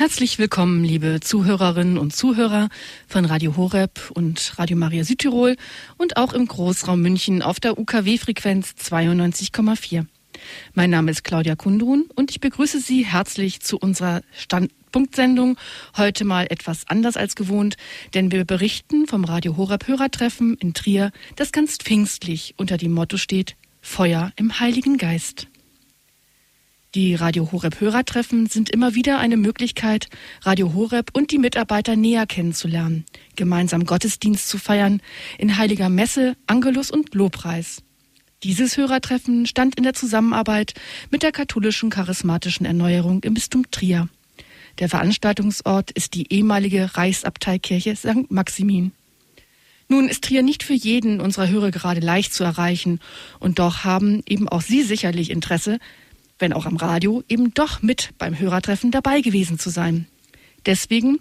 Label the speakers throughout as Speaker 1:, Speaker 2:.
Speaker 1: Herzlich willkommen, liebe Zuhörerinnen und Zuhörer von Radio Horeb und Radio Maria Südtirol und auch im Großraum München auf der UKW-Frequenz 92,4. Mein Name ist Claudia Kundrun und ich begrüße Sie herzlich zu unserer Standpunktsendung. Heute mal etwas anders als gewohnt, denn wir berichten vom Radio Horeb Hörertreffen in Trier, das ganz pfingstlich unter dem Motto steht Feuer im Heiligen Geist. Die Radio Horeb Hörertreffen sind immer wieder eine Möglichkeit, Radio Horeb und die Mitarbeiter näher kennenzulernen, gemeinsam Gottesdienst zu feiern, in heiliger Messe, Angelus und Lobpreis. Dieses Hörertreffen stand in der Zusammenarbeit mit der katholischen charismatischen Erneuerung im Bistum Trier. Der Veranstaltungsort ist die ehemalige Reichsabteikirche St. Maximin. Nun ist Trier nicht für jeden unserer Hörer gerade leicht zu erreichen, und doch haben eben auch Sie sicherlich Interesse, wenn auch am Radio, eben doch mit beim Hörertreffen dabei gewesen zu sein. Deswegen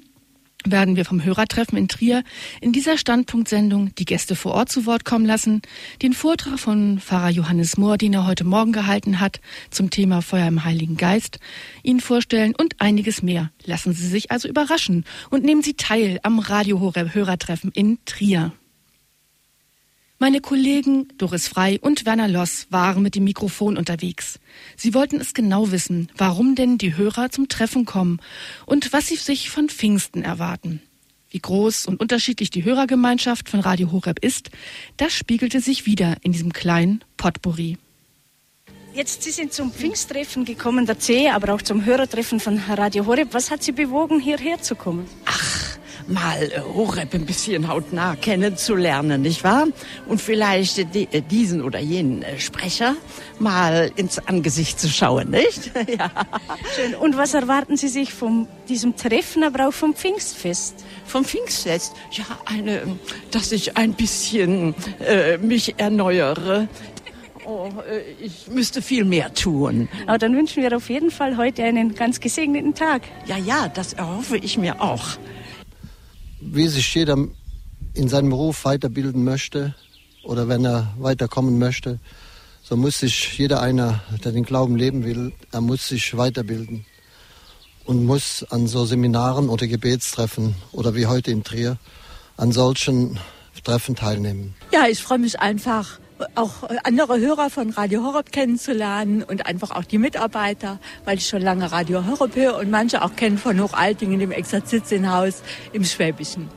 Speaker 1: werden wir vom Hörertreffen in Trier in dieser Standpunktsendung die Gäste vor Ort zu Wort kommen lassen, den Vortrag von Pfarrer Johannes Mohr, den er heute Morgen gehalten hat, zum Thema Feuer im Heiligen Geist, Ihnen vorstellen und einiges mehr. Lassen Sie sich also überraschen und nehmen Sie teil am Radio Hörertreffen in Trier. Meine Kollegen Doris Frei und Werner Loss waren mit dem Mikrofon unterwegs. Sie wollten es genau wissen, warum denn die Hörer zum Treffen kommen und was sie sich von Pfingsten erwarten. Wie groß und unterschiedlich die Hörergemeinschaft von Radio Horeb ist, das spiegelte sich wieder in diesem kleinen Potpourri.
Speaker 2: Jetzt, Sie sind zum Pfingsttreffen gekommen, der C, aber auch zum Hörertreffen von Radio Horeb. Was hat Sie bewogen, hierher zu kommen?
Speaker 3: Ach, mal äh, Horeb ein bisschen hautnah kennenzulernen, nicht wahr? Und vielleicht äh, diesen oder jenen äh, Sprecher mal ins Angesicht zu schauen, nicht?
Speaker 2: ja. Schön. Und was erwarten Sie sich von diesem Treffen, aber auch vom Pfingstfest?
Speaker 3: Vom Pfingstfest? Ja, eine, dass ich ein bisschen äh, mich erneuere, Oh, ich müsste viel mehr tun.
Speaker 2: Aber dann wünschen wir auf jeden Fall heute einen ganz gesegneten Tag.
Speaker 3: Ja, ja, das erhoffe ich mir auch
Speaker 4: wie sich jeder in seinem Beruf weiterbilden möchte oder wenn er weiterkommen möchte, so muss sich jeder einer, der den Glauben leben will, er muss sich weiterbilden und muss an so Seminaren oder Gebetstreffen oder wie heute in Trier an solchen Treffen teilnehmen.
Speaker 5: Ja, ich freue mich einfach auch andere Hörer von Radio Horeb kennenzulernen und einfach auch die Mitarbeiter, weil ich schon lange Radio Horeb höre und manche auch kennen von Hochaltingen, dem Exerzitienhaus im Schwäbischen.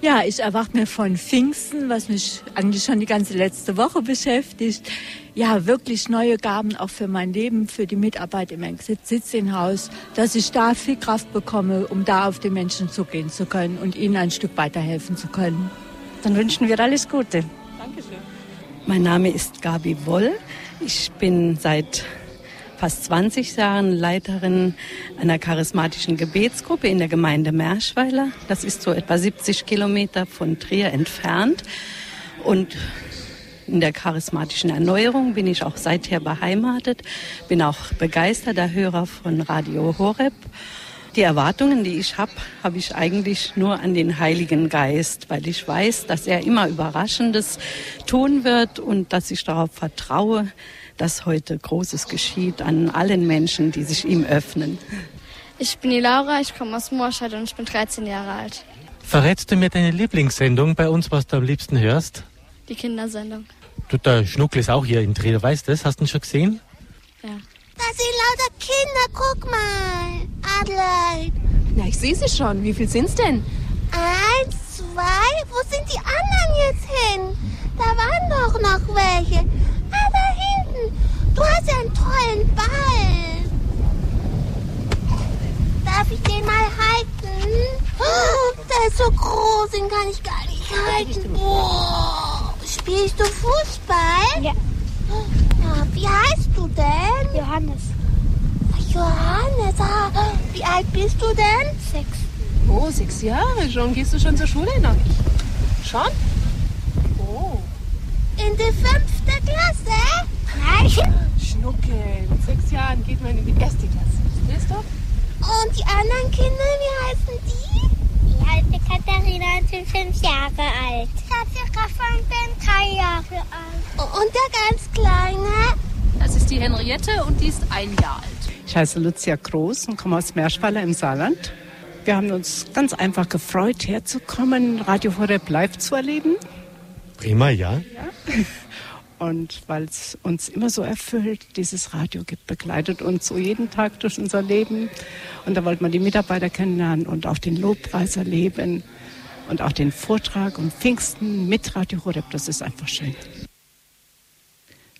Speaker 5: Ja, ich erwarte mir von Pfingsten, was mich eigentlich schon die ganze letzte Woche beschäftigt, ja, wirklich neue Gaben auch für mein Leben, für die Mitarbeit im Exerzitienhaus, dass ich da viel Kraft bekomme, um da auf die Menschen zugehen zu können und ihnen ein Stück weiterhelfen zu können.
Speaker 2: Dann wünschen wir alles Gute.
Speaker 6: Mein Name ist Gabi Woll. Ich bin seit fast 20 Jahren Leiterin einer charismatischen Gebetsgruppe in der Gemeinde Merschweiler. Das ist so etwa 70 Kilometer von Trier entfernt. Und in der charismatischen Erneuerung bin ich auch seither beheimatet, bin auch begeisterter Hörer von Radio Horeb die Erwartungen, die ich habe, habe ich eigentlich nur an den Heiligen Geist, weil ich weiß, dass er immer Überraschendes tun wird und dass ich darauf vertraue, dass heute Großes geschieht an allen Menschen, die sich ihm öffnen.
Speaker 7: Ich bin die Laura, ich komme aus Morscheid und ich bin 13 Jahre alt.
Speaker 8: Verrätst du mir deine Lieblingssendung bei uns, was du am liebsten hörst?
Speaker 7: Die Kindersendung.
Speaker 8: Du, der Schnuckel ist auch hier in Trier, weißt du das? Hast du ihn schon gesehen?
Speaker 7: Ja.
Speaker 9: Da sind lauter Kinder, guck mal. Adelaide.
Speaker 10: Na, ich sehe sie schon. Wie viel sind's denn?
Speaker 9: Eins, zwei. Wo sind die anderen jetzt hin? Da waren doch noch welche. Ah, da hinten. Du hast ja einen tollen Ball. Darf ich den mal halten? Oh, der ist so groß, den kann ich gar nicht halten. Boah. Spielst du Fußball?
Speaker 7: Ja.
Speaker 9: Wie heißt du denn?
Speaker 7: Johannes.
Speaker 9: Johannes, ah, wie alt bist du denn?
Speaker 7: Sechs.
Speaker 10: Oh, sechs Jahre schon. Gehst du schon zur Schule noch? Schon? Oh.
Speaker 9: In die fünfte Klasse? Nein.
Speaker 10: Schnuckel, mit sechs Jahren geht man in die erste Klasse. Verstehst du?
Speaker 9: Und die anderen Kinder, wie heißen die?
Speaker 11: Ich heiße Katharina und bin fünf Jahre alt.
Speaker 9: Ich heiße Rafa und bin drei Jahre alt. Und der ganz Kleine?
Speaker 10: Das ist die Henriette und die ist ein Jahr alt.
Speaker 12: Ich heiße Lucia Groß und komme aus Meerschweiler im Saarland. Wir haben uns ganz einfach gefreut, herzukommen, Radio Horeb live zu erleben.
Speaker 8: Prima, ja.
Speaker 12: ja. Und weil es uns immer so erfüllt, dieses Radio gibt, begleitet uns so jeden Tag durch unser Leben. Und da wollte man die Mitarbeiter kennenlernen und auch den Lobpreis erleben und auch den Vortrag und Pfingsten mit Radio Horeb. Das ist einfach schön.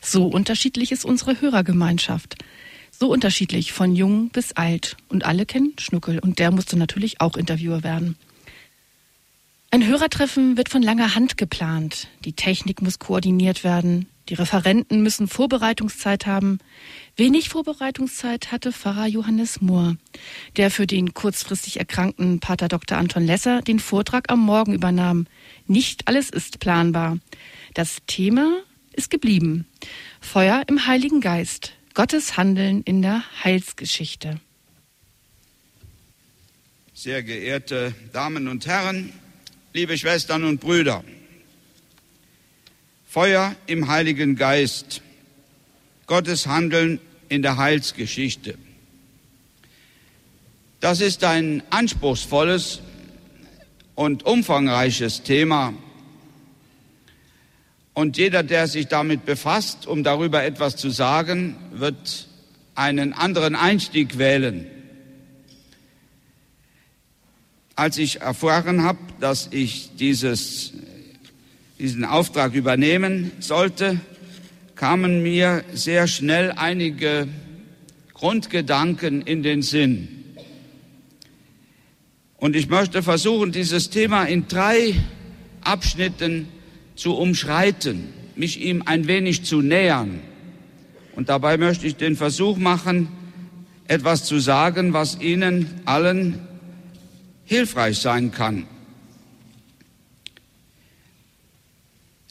Speaker 1: So unterschiedlich ist unsere Hörergemeinschaft. So unterschiedlich von jung bis alt. Und alle kennen Schnuckel. Und der musste natürlich auch Interviewer werden. Ein Hörertreffen wird von langer Hand geplant. Die Technik muss koordiniert werden. Die Referenten müssen Vorbereitungszeit haben. Wenig Vorbereitungszeit hatte Pfarrer Johannes Mohr, der für den kurzfristig erkrankten Pater Dr. Anton Lesser den Vortrag am Morgen übernahm. Nicht alles ist planbar. Das Thema ist geblieben. Feuer im Heiligen Geist. Gottes Handeln in der Heilsgeschichte.
Speaker 13: Sehr geehrte Damen und Herren, liebe Schwestern und Brüder, Feuer im Heiligen Geist, Gottes Handeln in der Heilsgeschichte. Das ist ein anspruchsvolles und umfangreiches Thema. Und jeder, der sich damit befasst, um darüber etwas zu sagen, wird einen anderen Einstieg wählen. Als ich erfahren habe, dass ich dieses diesen Auftrag übernehmen sollte, kamen mir sehr schnell einige Grundgedanken in den Sinn. Und ich möchte versuchen, dieses Thema in drei Abschnitten zu umschreiten, mich ihm ein wenig zu nähern. Und dabei möchte ich den Versuch machen, etwas zu sagen, was Ihnen allen hilfreich sein kann.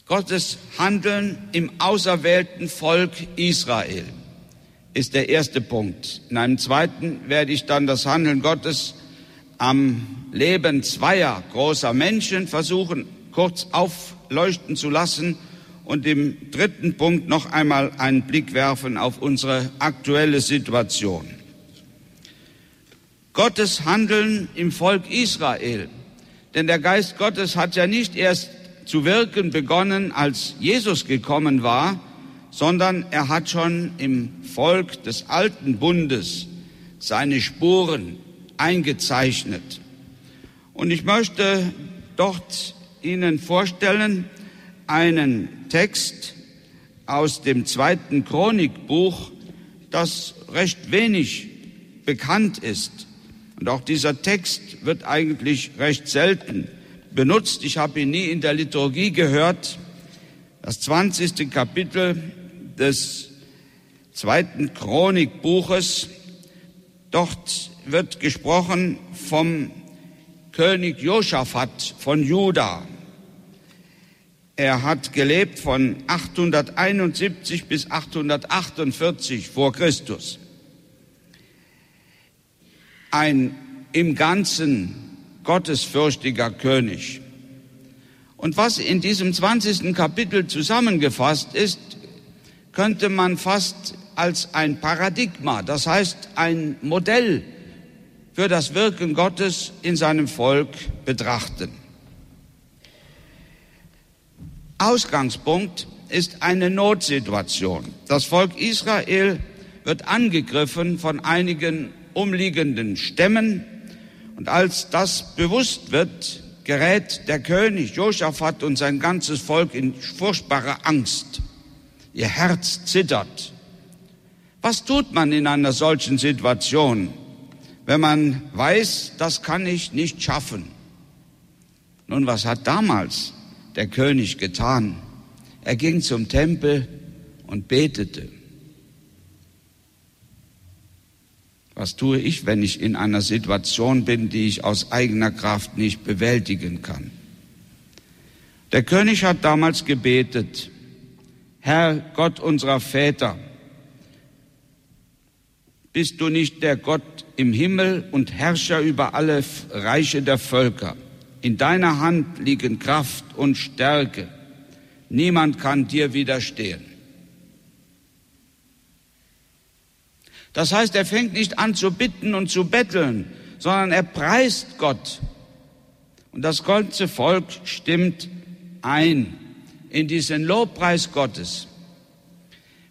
Speaker 13: Gottes Handeln im auserwählten Volk Israel ist der erste Punkt. In einem zweiten werde ich dann das Handeln Gottes am Leben zweier großer Menschen versuchen, kurz aufleuchten zu lassen und im dritten Punkt noch einmal einen Blick werfen auf unsere aktuelle Situation. Gottes Handeln im Volk Israel. Denn der Geist Gottes hat ja nicht erst zu wirken begonnen, als Jesus gekommen war, sondern er hat schon im Volk des alten Bundes seine Spuren eingezeichnet. Und ich möchte dort Ihnen vorstellen einen Text aus dem zweiten Chronikbuch, das recht wenig bekannt ist. Und auch dieser Text wird eigentlich recht selten benutzt. Ich habe ihn nie in der Liturgie gehört. Das 20. Kapitel des zweiten Chronikbuches. Dort wird gesprochen vom König Josaphat von Juda. Er hat gelebt von 871 bis 848 vor Christus. Ein im Ganzen gottesfürchtiger König. Und was in diesem 20. Kapitel zusammengefasst ist, könnte man fast als ein Paradigma, das heißt ein Modell für das Wirken Gottes in seinem Volk betrachten. Ausgangspunkt ist eine Notsituation. Das Volk Israel wird angegriffen von einigen umliegenden Stämmen, und als das bewusst wird, gerät der König Josaphat und sein ganzes Volk in furchtbare Angst. Ihr Herz zittert. Was tut man in einer solchen Situation, wenn man weiß, das kann ich nicht schaffen? Nun, was hat damals der König getan? Er ging zum Tempel und betete. Was tue ich, wenn ich in einer Situation bin, die ich aus eigener Kraft nicht bewältigen kann? Der König hat damals gebetet, Herr Gott unserer Väter, bist du nicht der Gott im Himmel und Herrscher über alle Reiche der Völker? In deiner Hand liegen Kraft und Stärke. Niemand kann dir widerstehen. Das heißt, er fängt nicht an zu bitten und zu betteln, sondern er preist Gott. Und das ganze Volk stimmt ein in diesen Lobpreis Gottes.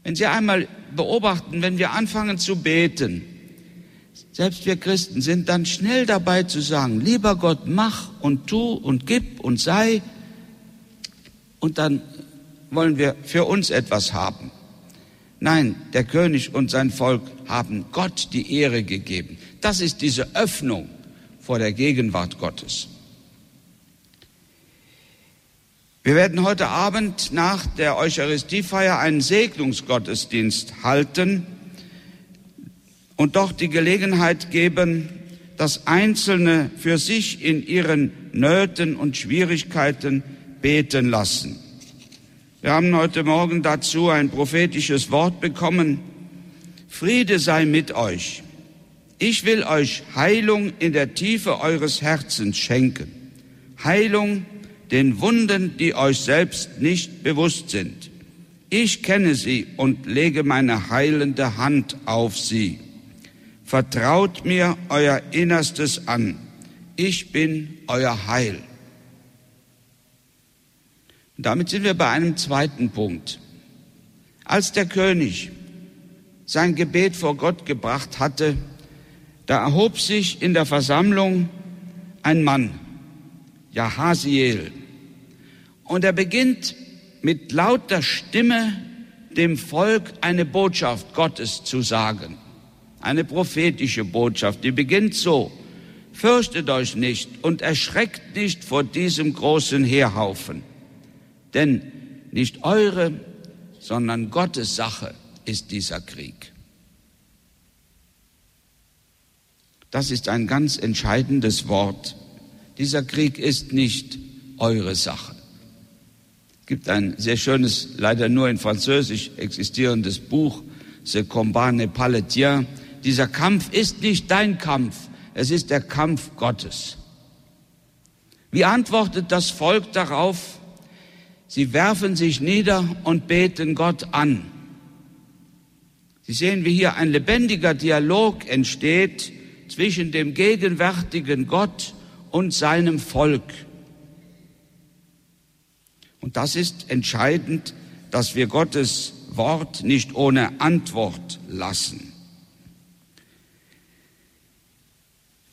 Speaker 13: Wenn Sie einmal beobachten, wenn wir anfangen zu beten, selbst wir Christen sind dann schnell dabei zu sagen, lieber Gott, mach und tu und gib und sei. Und dann wollen wir für uns etwas haben. Nein, der König und sein Volk haben Gott die Ehre gegeben. Das ist diese Öffnung vor der Gegenwart Gottes. Wir werden heute Abend nach der Eucharistiefeier einen Segnungsgottesdienst halten und doch die Gelegenheit geben, dass Einzelne für sich in ihren Nöten und Schwierigkeiten beten lassen. Wir haben heute Morgen dazu ein prophetisches Wort bekommen. Friede sei mit euch. Ich will euch Heilung in der Tiefe eures Herzens schenken. Heilung den Wunden, die euch selbst nicht bewusst sind. Ich kenne sie und lege meine heilende Hand auf sie. Vertraut mir euer Innerstes an. Ich bin euer Heil. Und damit sind wir bei einem zweiten Punkt. Als der König sein Gebet vor Gott gebracht hatte, da erhob sich in der Versammlung ein Mann, Jahasiel, und er beginnt mit lauter Stimme dem Volk eine Botschaft Gottes zu sagen eine prophetische Botschaft, die beginnt so. Fürchtet euch nicht und erschreckt nicht vor diesem großen Heerhaufen, denn nicht eure, sondern Gottes Sache ist dieser Krieg. Das ist ein ganz entscheidendes Wort. Dieser Krieg ist nicht eure Sache. Es gibt ein sehr schönes, leider nur in Französisch existierendes Buch, Ce combat n'est pas le tien, dieser Kampf ist nicht dein Kampf, es ist der Kampf Gottes. Wie antwortet das Volk darauf? Sie werfen sich nieder und beten Gott an. Sie sehen, wie hier ein lebendiger Dialog entsteht zwischen dem gegenwärtigen Gott und seinem Volk. Und das ist entscheidend, dass wir Gottes Wort nicht ohne Antwort lassen.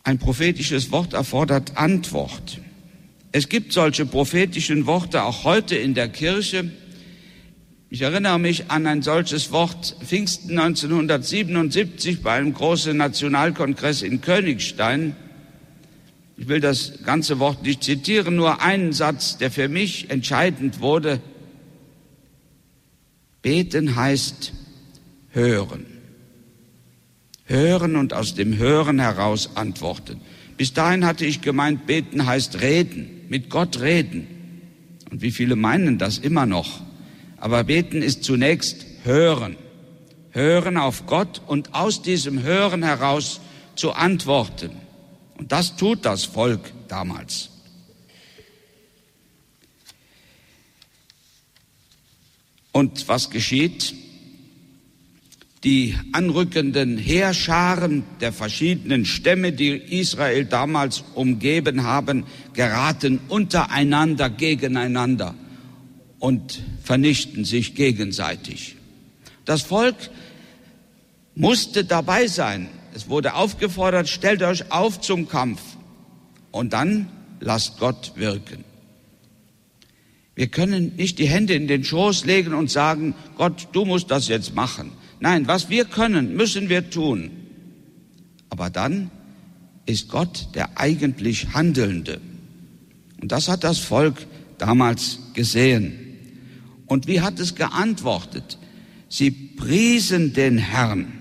Speaker 13: Ein prophetisches Wort erfordert Antwort. Es gibt solche prophetischen Worte auch heute in der Kirche. Ich erinnere mich an ein solches Wort Pfingsten 1977 bei einem großen Nationalkongress in Königstein. Ich will das ganze Wort nicht zitieren, nur einen Satz, der für mich entscheidend wurde. Beten heißt hören hören und aus dem Hören heraus antworten. Bis dahin hatte ich gemeint, beten heißt reden, mit Gott reden. Und wie viele meinen das immer noch? Aber beten ist zunächst hören. Hören auf Gott und aus diesem Hören heraus zu antworten. Und das tut das Volk damals. Und was geschieht? Die anrückenden Heerscharen der verschiedenen Stämme, die Israel damals umgeben haben, geraten untereinander gegeneinander und vernichten sich gegenseitig. Das Volk musste dabei sein. Es wurde aufgefordert, stellt euch auf zum Kampf und dann lasst Gott wirken. Wir können nicht die Hände in den Schoß legen und sagen, Gott, du musst das jetzt machen. Nein, was wir können, müssen wir tun. Aber dann ist Gott der eigentlich Handelnde. Und das hat das Volk damals gesehen. Und wie hat es geantwortet? Sie priesen den Herrn.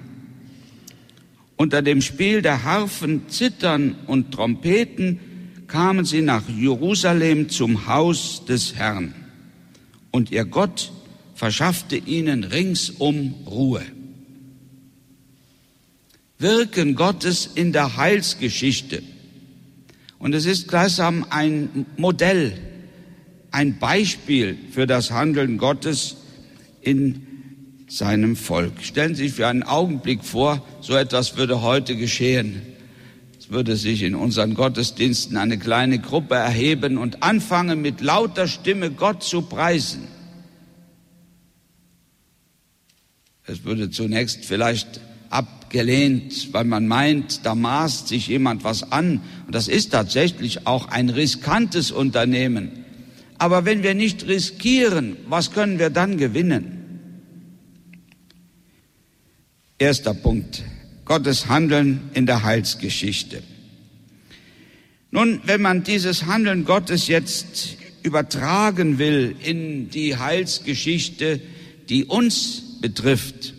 Speaker 13: Unter dem Spiel der Harfen, Zittern und Trompeten kamen sie nach Jerusalem zum Haus des Herrn. Und ihr Gott verschaffte ihnen ringsum Ruhe. Wirken Gottes in der Heilsgeschichte. Und es ist gleichsam ein Modell, ein Beispiel für das Handeln Gottes in seinem Volk. Stellen Sie sich für einen Augenblick vor, so etwas würde heute geschehen. Es würde sich in unseren Gottesdiensten eine kleine Gruppe erheben und anfangen, mit lauter Stimme Gott zu preisen. Es würde zunächst vielleicht abgelehnt, weil man meint, da maßt sich jemand was an. Und das ist tatsächlich auch ein riskantes Unternehmen. Aber wenn wir nicht riskieren, was können wir dann gewinnen? Erster Punkt. Gottes Handeln in der Heilsgeschichte. Nun, wenn man dieses Handeln Gottes jetzt übertragen will in die Heilsgeschichte, die uns betrifft,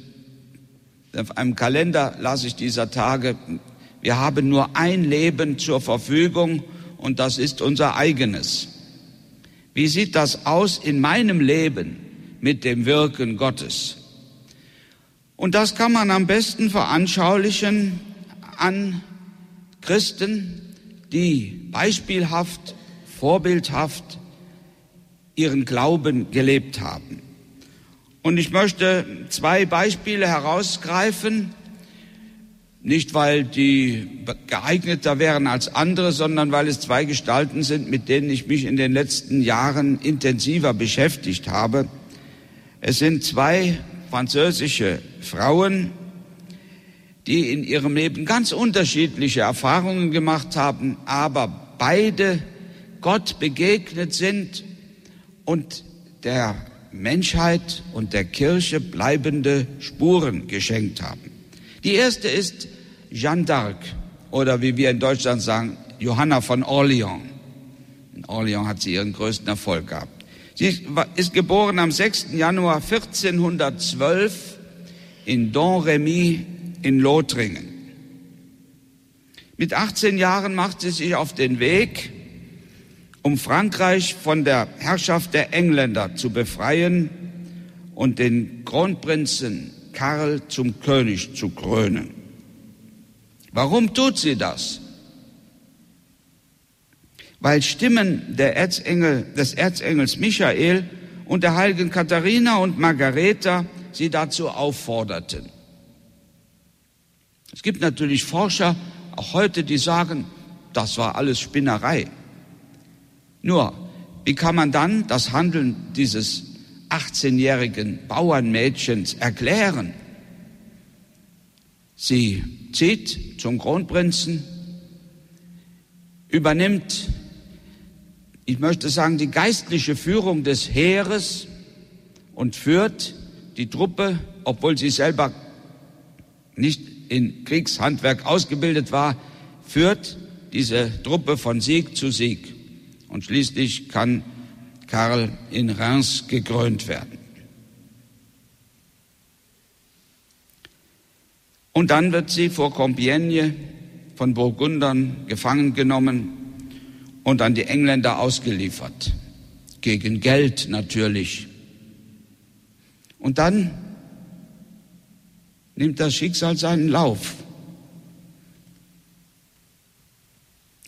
Speaker 13: auf einem Kalender las ich dieser Tage, wir haben nur ein Leben zur Verfügung und das ist unser eigenes. Wie sieht das aus in meinem Leben mit dem Wirken Gottes? Und das kann man am besten veranschaulichen an Christen, die beispielhaft, vorbildhaft ihren Glauben gelebt haben. Und ich möchte zwei Beispiele herausgreifen, nicht weil die geeigneter wären als andere, sondern weil es zwei Gestalten sind, mit denen ich mich in den letzten Jahren intensiver beschäftigt habe. Es sind zwei französische Frauen, die in ihrem Leben ganz unterschiedliche Erfahrungen gemacht haben, aber beide Gott begegnet sind und der Menschheit und der Kirche bleibende Spuren geschenkt haben. Die erste ist Jeanne d'Arc oder wie wir in Deutschland sagen, Johanna von Orleans. In Orleans hat sie ihren größten Erfolg gehabt. Sie ist geboren am 6. Januar 1412 in Domremy in Lothringen. Mit 18 Jahren macht sie sich auf den Weg, um Frankreich von der Herrschaft der Engländer zu befreien und den Kronprinzen Karl zum König zu krönen. Warum tut sie das? weil Stimmen Erzengel, des Erzengels Michael und der heiligen Katharina und Margareta sie dazu aufforderten. Es gibt natürlich Forscher, auch heute, die sagen, das war alles Spinnerei. Nur, wie kann man dann das Handeln dieses 18-jährigen Bauernmädchens erklären? Sie zieht zum Kronprinzen, übernimmt ich möchte sagen, die geistliche Führung des Heeres und führt die Truppe, obwohl sie selber nicht in Kriegshandwerk ausgebildet war, führt diese Truppe von Sieg zu Sieg. Und schließlich kann Karl in Reims gekrönt werden. Und dann wird sie vor Compiègne von Burgundern gefangen genommen und an die Engländer ausgeliefert. Gegen Geld natürlich. Und dann nimmt das Schicksal seinen Lauf.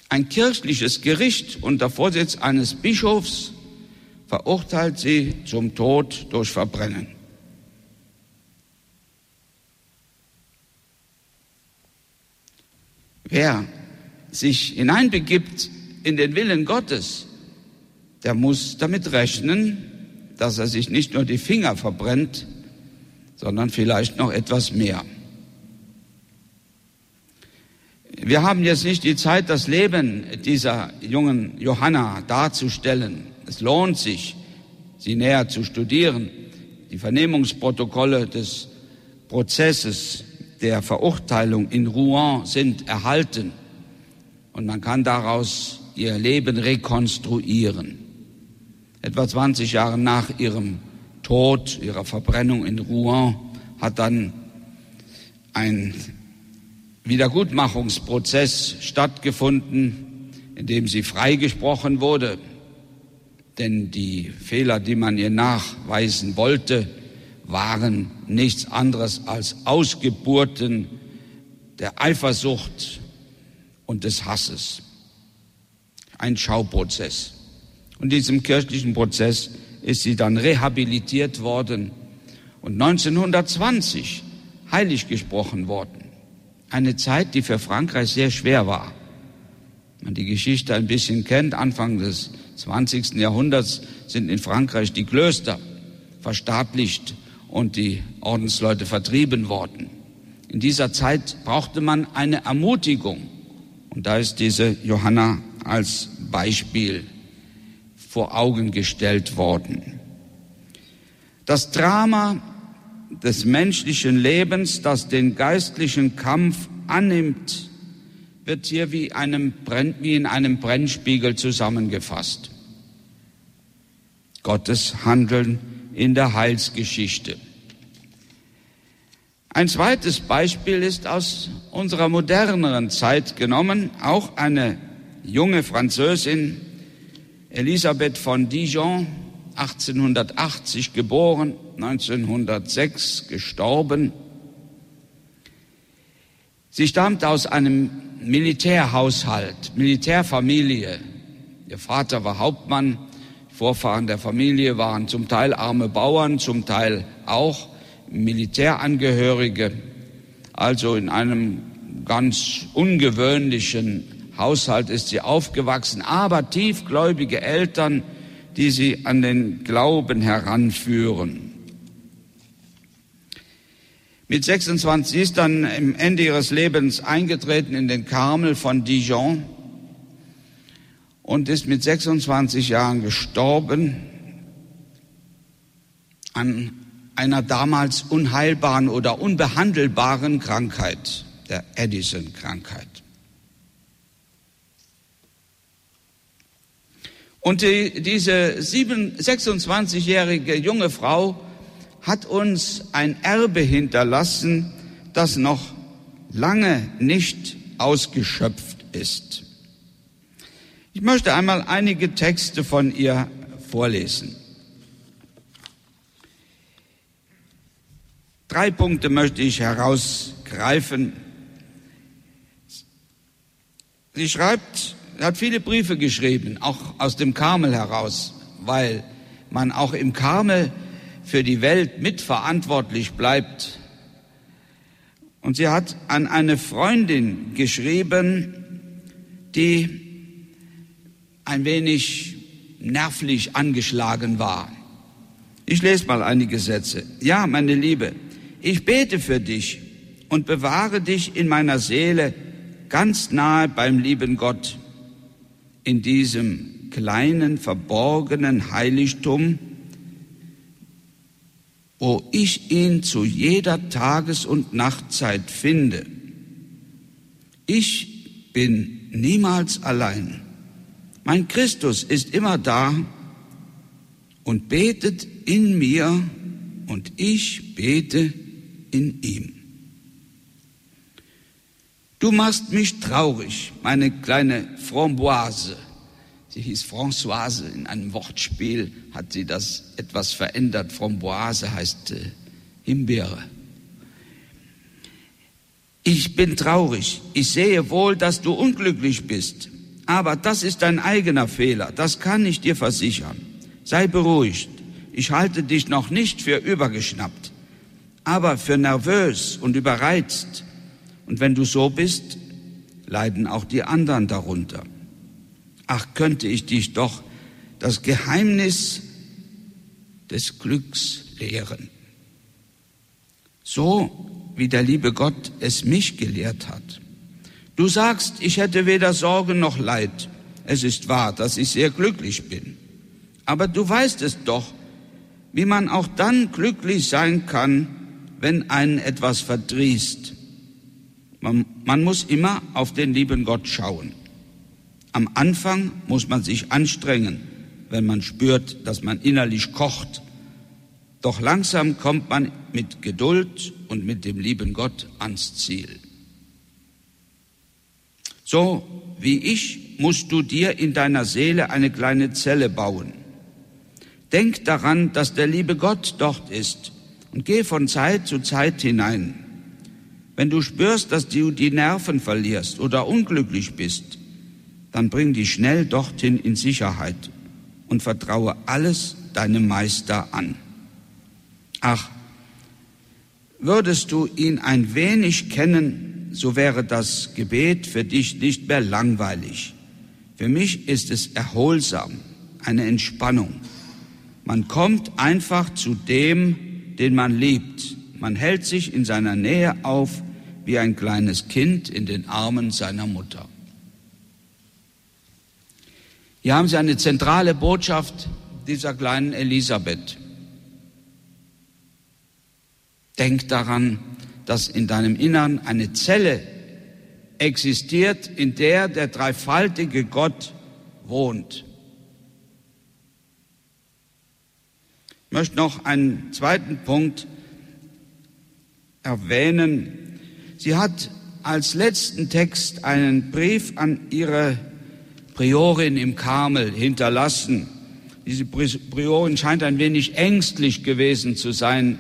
Speaker 13: Ein kirchliches Gericht unter Vorsitz eines Bischofs verurteilt sie zum Tod durch Verbrennen. Wer sich hineinbegibt in den Willen Gottes, der muss damit rechnen, dass er sich nicht nur die Finger verbrennt, sondern vielleicht noch etwas mehr. Wir haben jetzt nicht die Zeit, das Leben dieser jungen Johanna darzustellen. Es lohnt sich, sie näher zu studieren. Die Vernehmungsprotokolle des Prozesses der Verurteilung in Rouen sind erhalten und man kann daraus ihr Leben rekonstruieren. Etwa 20 Jahre nach ihrem Tod, ihrer Verbrennung in Rouen, hat dann ein Wiedergutmachungsprozess stattgefunden, in dem sie freigesprochen wurde. Denn die Fehler, die man ihr nachweisen wollte, waren nichts anderes als Ausgeburten der Eifersucht und des Hasses ein Schauprozess. Und diesem kirchlichen Prozess ist sie dann rehabilitiert worden und 1920 heilig gesprochen worden. Eine Zeit, die für Frankreich sehr schwer war. Wenn man die Geschichte ein bisschen kennt, Anfang des 20. Jahrhunderts sind in Frankreich die Klöster verstaatlicht und die Ordensleute vertrieben worden. In dieser Zeit brauchte man eine Ermutigung. Und da ist diese Johanna als Beispiel vor Augen gestellt worden. Das Drama des menschlichen Lebens, das den geistlichen Kampf annimmt, wird hier wie, einem, wie in einem Brennspiegel zusammengefasst. Gottes Handeln in der Heilsgeschichte. Ein zweites Beispiel ist aus unserer moderneren Zeit genommen, auch eine junge Französin, Elisabeth von Dijon, 1880 geboren, 1906 gestorben. Sie stammt aus einem Militärhaushalt, Militärfamilie. Ihr Vater war Hauptmann, Vorfahren der Familie waren zum Teil arme Bauern, zum Teil auch Militärangehörige, also in einem ganz ungewöhnlichen Haushalt ist sie aufgewachsen, aber tiefgläubige Eltern, die sie an den Glauben heranführen. Mit 26 sie ist dann im Ende ihres Lebens eingetreten in den Karmel von Dijon und ist mit 26 Jahren gestorben an einer damals unheilbaren oder unbehandelbaren Krankheit, der Addison-Krankheit. Und die, diese 26-jährige junge Frau hat uns ein Erbe hinterlassen, das noch lange nicht ausgeschöpft ist. Ich möchte einmal einige Texte von ihr vorlesen. Drei Punkte möchte ich herausgreifen. Sie schreibt, hat viele Briefe geschrieben, auch aus dem Karmel heraus, weil man auch im Karmel für die Welt mitverantwortlich bleibt. Und sie hat an eine Freundin geschrieben, die ein wenig nervlich angeschlagen war. Ich lese mal einige Sätze. Ja, meine Liebe, ich bete für dich und bewahre dich in meiner Seele ganz nahe beim lieben Gott, in diesem kleinen, verborgenen Heiligtum, wo ich ihn zu jeder Tages- und Nachtzeit finde. Ich bin niemals allein. Mein Christus ist immer da und betet in mir und ich bete in ihm. Du machst mich traurig, meine kleine Framboise. Sie hieß Françoise, in einem Wortspiel hat sie das etwas verändert. Framboise heißt äh, Himbeere. Ich bin traurig. Ich sehe wohl, dass du unglücklich bist. Aber das ist dein eigener Fehler. Das kann ich dir versichern. Sei beruhigt. Ich halte dich noch nicht für übergeschnappt aber für nervös und überreizt. Und wenn du so bist, leiden auch die anderen darunter. Ach, könnte ich dich doch das Geheimnis des Glücks lehren. So wie der liebe Gott es mich gelehrt hat. Du sagst, ich hätte weder Sorge noch Leid. Es ist wahr, dass ich sehr glücklich bin. Aber du weißt es doch, wie man auch dann glücklich sein kann, wenn einen etwas verdrießt. Man, man muss immer auf den lieben Gott schauen. Am Anfang muss man sich anstrengen, wenn man spürt, dass man innerlich kocht. Doch langsam kommt man mit Geduld und mit dem lieben Gott ans Ziel. So wie ich musst du dir in deiner Seele eine kleine Zelle bauen. Denk daran, dass der liebe Gott dort ist und geh von Zeit zu Zeit hinein. Wenn du spürst, dass du die Nerven verlierst oder unglücklich bist, dann bring dich schnell dorthin in Sicherheit und vertraue alles deinem Meister an. Ach, Würdest du ihn ein wenig kennen, so wäre das Gebet für dich nicht mehr langweilig. Für mich ist es erholsam, eine Entspannung. Man kommt einfach zu dem, den man liebt. Man hält sich in seiner Nähe auf wie ein kleines Kind in den Armen seiner Mutter. Hier haben Sie eine zentrale Botschaft dieser kleinen Elisabeth. Denk daran, dass in deinem Innern eine Zelle existiert, in der der dreifaltige Gott wohnt. Ich möchte noch einen zweiten Punkt erwähnen. Sie hat als letzten Text einen Brief an ihre Priorin im Karmel hinterlassen. Diese Priorin scheint ein wenig ängstlich gewesen zu sein.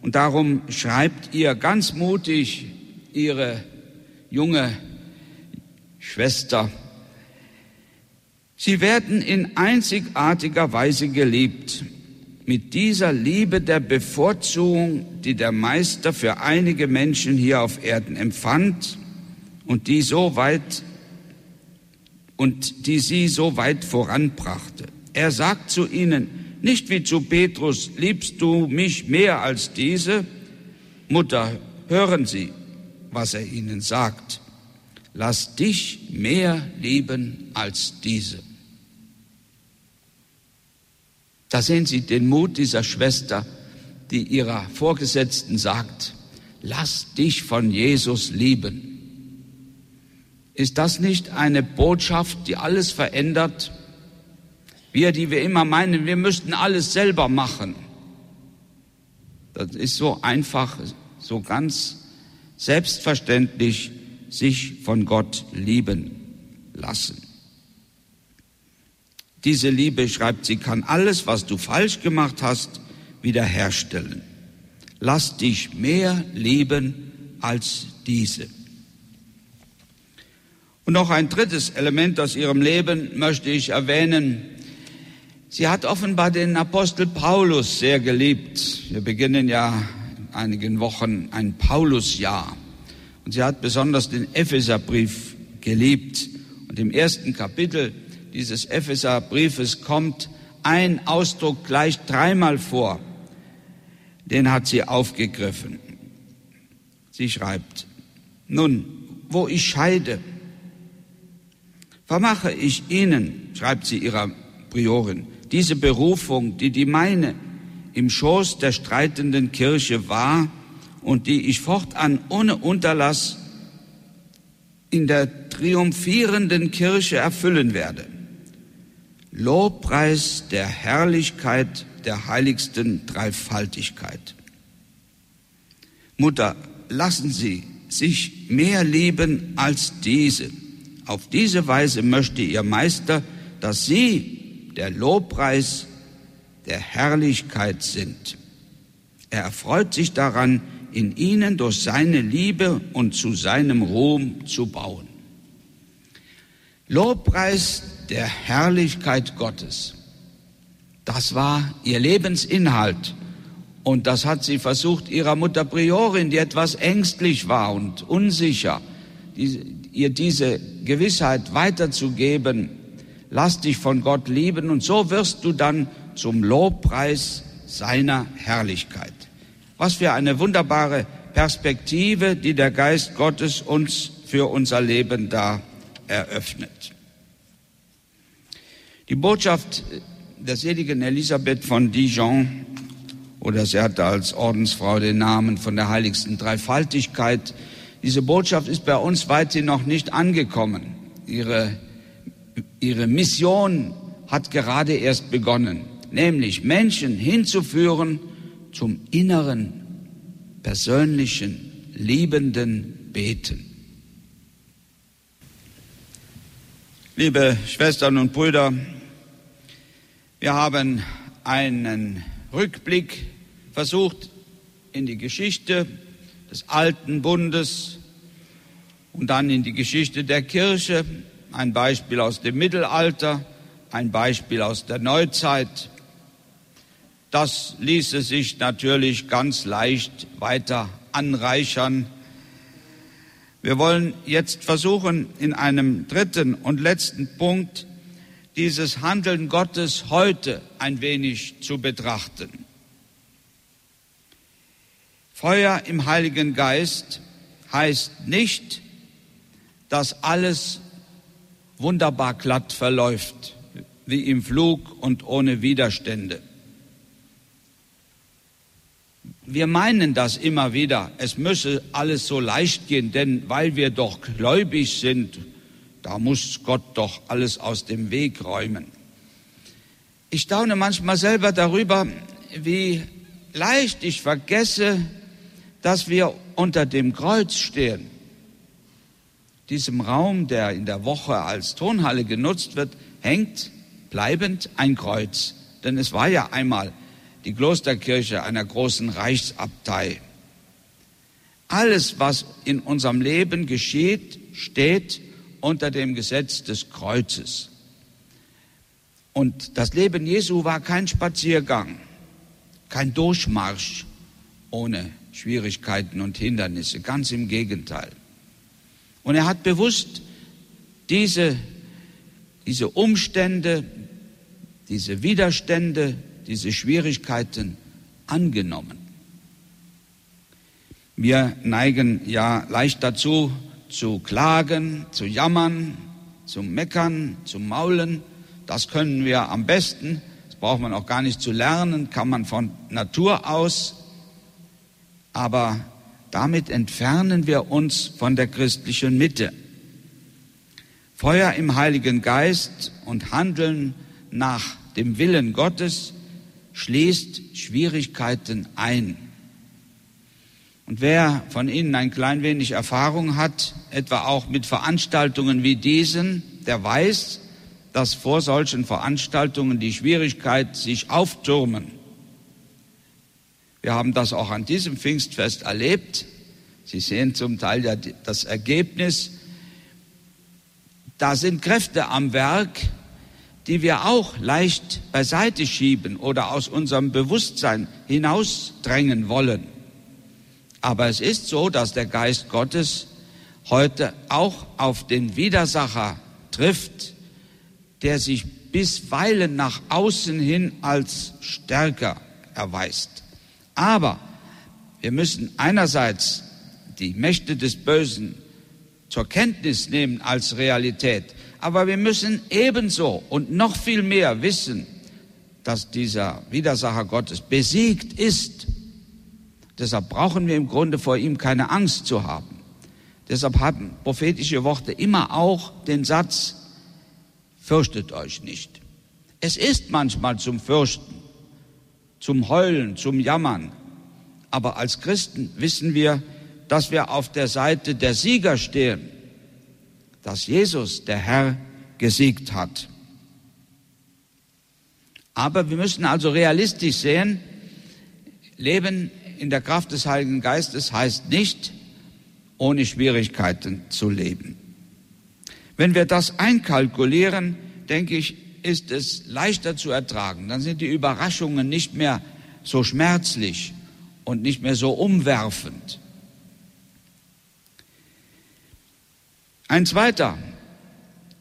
Speaker 13: Und darum schreibt ihr ganz mutig ihre junge Schwester, Sie werden in einzigartiger Weise geliebt. Mit dieser Liebe der Bevorzugung, die der Meister für einige Menschen hier auf Erden empfand und die so weit und die sie so weit voranbrachte. Er sagt zu ihnen, nicht wie zu Petrus, liebst du mich mehr als diese? Mutter, hören Sie, was er ihnen sagt. Lass dich mehr lieben als diese. Da sehen Sie den Mut dieser Schwester, die ihrer Vorgesetzten sagt, lass dich von Jesus lieben. Ist das nicht eine Botschaft, die alles verändert? Wir, die wir immer meinen, wir müssten alles selber machen. Das ist so einfach, so ganz selbstverständlich sich von Gott lieben lassen. Diese Liebe, schreibt sie, kann alles, was du falsch gemacht hast, wiederherstellen. Lass dich mehr lieben als diese. Und noch ein drittes Element aus ihrem Leben möchte ich erwähnen. Sie hat offenbar den Apostel Paulus sehr geliebt. Wir beginnen ja in einigen Wochen ein Paulusjahr. Und sie hat besonders den Epheserbrief geliebt. Und im ersten Kapitel dieses Epheserbriefes kommt ein Ausdruck gleich dreimal vor. Den hat sie aufgegriffen. Sie schreibt, nun, wo ich scheide, vermache ich Ihnen, schreibt sie ihrer Priorin, diese Berufung, die die meine im Schoß der streitenden Kirche war und die ich fortan ohne Unterlass in der triumphierenden Kirche erfüllen werde. Lobpreis der Herrlichkeit der heiligsten Dreifaltigkeit. Mutter, lassen Sie sich mehr lieben als diese. Auf diese Weise möchte Ihr Meister, dass Sie der Lobpreis der Herrlichkeit sind. Er erfreut sich daran, in ihnen durch seine Liebe und zu seinem Ruhm zu bauen. Lobpreis der Herrlichkeit Gottes. Das war ihr Lebensinhalt. Und das hat sie versucht, ihrer Mutter Priorin, die etwas ängstlich war und unsicher, die, ihr diese Gewissheit weiterzugeben. Lass dich von Gott lieben und so wirst du dann zum Lobpreis seiner Herrlichkeit. Was für eine wunderbare Perspektive, die der Geist Gottes uns für unser Leben da eröffnet. Die Botschaft der seligen Elisabeth von Dijon, oder sie hatte als Ordensfrau den Namen von der heiligsten Dreifaltigkeit, diese Botschaft ist bei uns weithin noch nicht angekommen. Ihre, ihre Mission hat gerade erst begonnen, nämlich Menschen hinzuführen zum inneren, persönlichen, liebenden Beten. Liebe Schwestern und Brüder, wir haben einen Rückblick versucht in die Geschichte des alten Bundes und dann in die Geschichte der Kirche, ein Beispiel aus dem Mittelalter, ein Beispiel aus der Neuzeit. Das ließe sich natürlich ganz leicht weiter anreichern. Wir wollen jetzt versuchen, in einem dritten und letzten Punkt dieses Handeln Gottes heute ein wenig zu betrachten. Feuer im Heiligen Geist heißt nicht, dass alles wunderbar glatt verläuft, wie im Flug und ohne Widerstände. Wir meinen das immer wieder, es müsse alles so leicht gehen, denn weil wir doch gläubig sind, da muss Gott doch alles aus dem Weg räumen. Ich staune manchmal selber darüber, wie leicht ich vergesse, dass wir unter dem Kreuz stehen. Diesem Raum, der in der Woche als Tonhalle genutzt wird, hängt bleibend ein Kreuz. Denn es war ja einmal die Klosterkirche einer großen Reichsabtei. Alles, was in unserem Leben geschieht, steht unter dem Gesetz des Kreuzes. Und das Leben Jesu war kein Spaziergang, kein Durchmarsch ohne Schwierigkeiten und Hindernisse, ganz im Gegenteil. Und er hat bewusst diese, diese Umstände, diese Widerstände, diese Schwierigkeiten angenommen. Wir neigen ja leicht dazu, zu klagen, zu jammern, zu meckern, zu maulen. Das können wir am besten. Das braucht man auch gar nicht zu lernen, kann man von Natur aus. Aber damit entfernen wir uns von der christlichen Mitte. Feuer im Heiligen Geist und Handeln nach dem Willen Gottes schließt Schwierigkeiten ein. Und wer von Ihnen ein klein wenig Erfahrung hat, etwa auch mit Veranstaltungen wie diesen, der weiß, dass vor solchen Veranstaltungen die Schwierigkeit sich auftürmen. Wir haben das auch an diesem Pfingstfest erlebt. Sie sehen zum Teil ja das Ergebnis. Da sind Kräfte am Werk, die wir auch leicht beiseite schieben oder aus unserem Bewusstsein hinausdrängen wollen. Aber es ist so, dass der Geist Gottes heute auch auf den Widersacher trifft, der sich bisweilen nach außen hin als stärker erweist. Aber wir müssen einerseits die Mächte des Bösen zur Kenntnis nehmen als Realität, aber wir müssen ebenso und noch viel mehr wissen, dass dieser Widersacher Gottes besiegt ist. Deshalb brauchen wir im Grunde vor ihm keine Angst zu haben. Deshalb haben prophetische Worte immer auch den Satz, fürchtet euch nicht. Es ist manchmal zum Fürchten, zum Heulen, zum Jammern. Aber als Christen wissen wir, dass wir auf der Seite der Sieger stehen dass Jesus, der Herr, gesiegt hat. Aber wir müssen also realistisch sehen, Leben in der Kraft des Heiligen Geistes heißt nicht, ohne Schwierigkeiten zu leben. Wenn wir das einkalkulieren, denke ich, ist es leichter zu ertragen. Dann sind die Überraschungen nicht mehr so schmerzlich und nicht mehr so umwerfend. Ein zweiter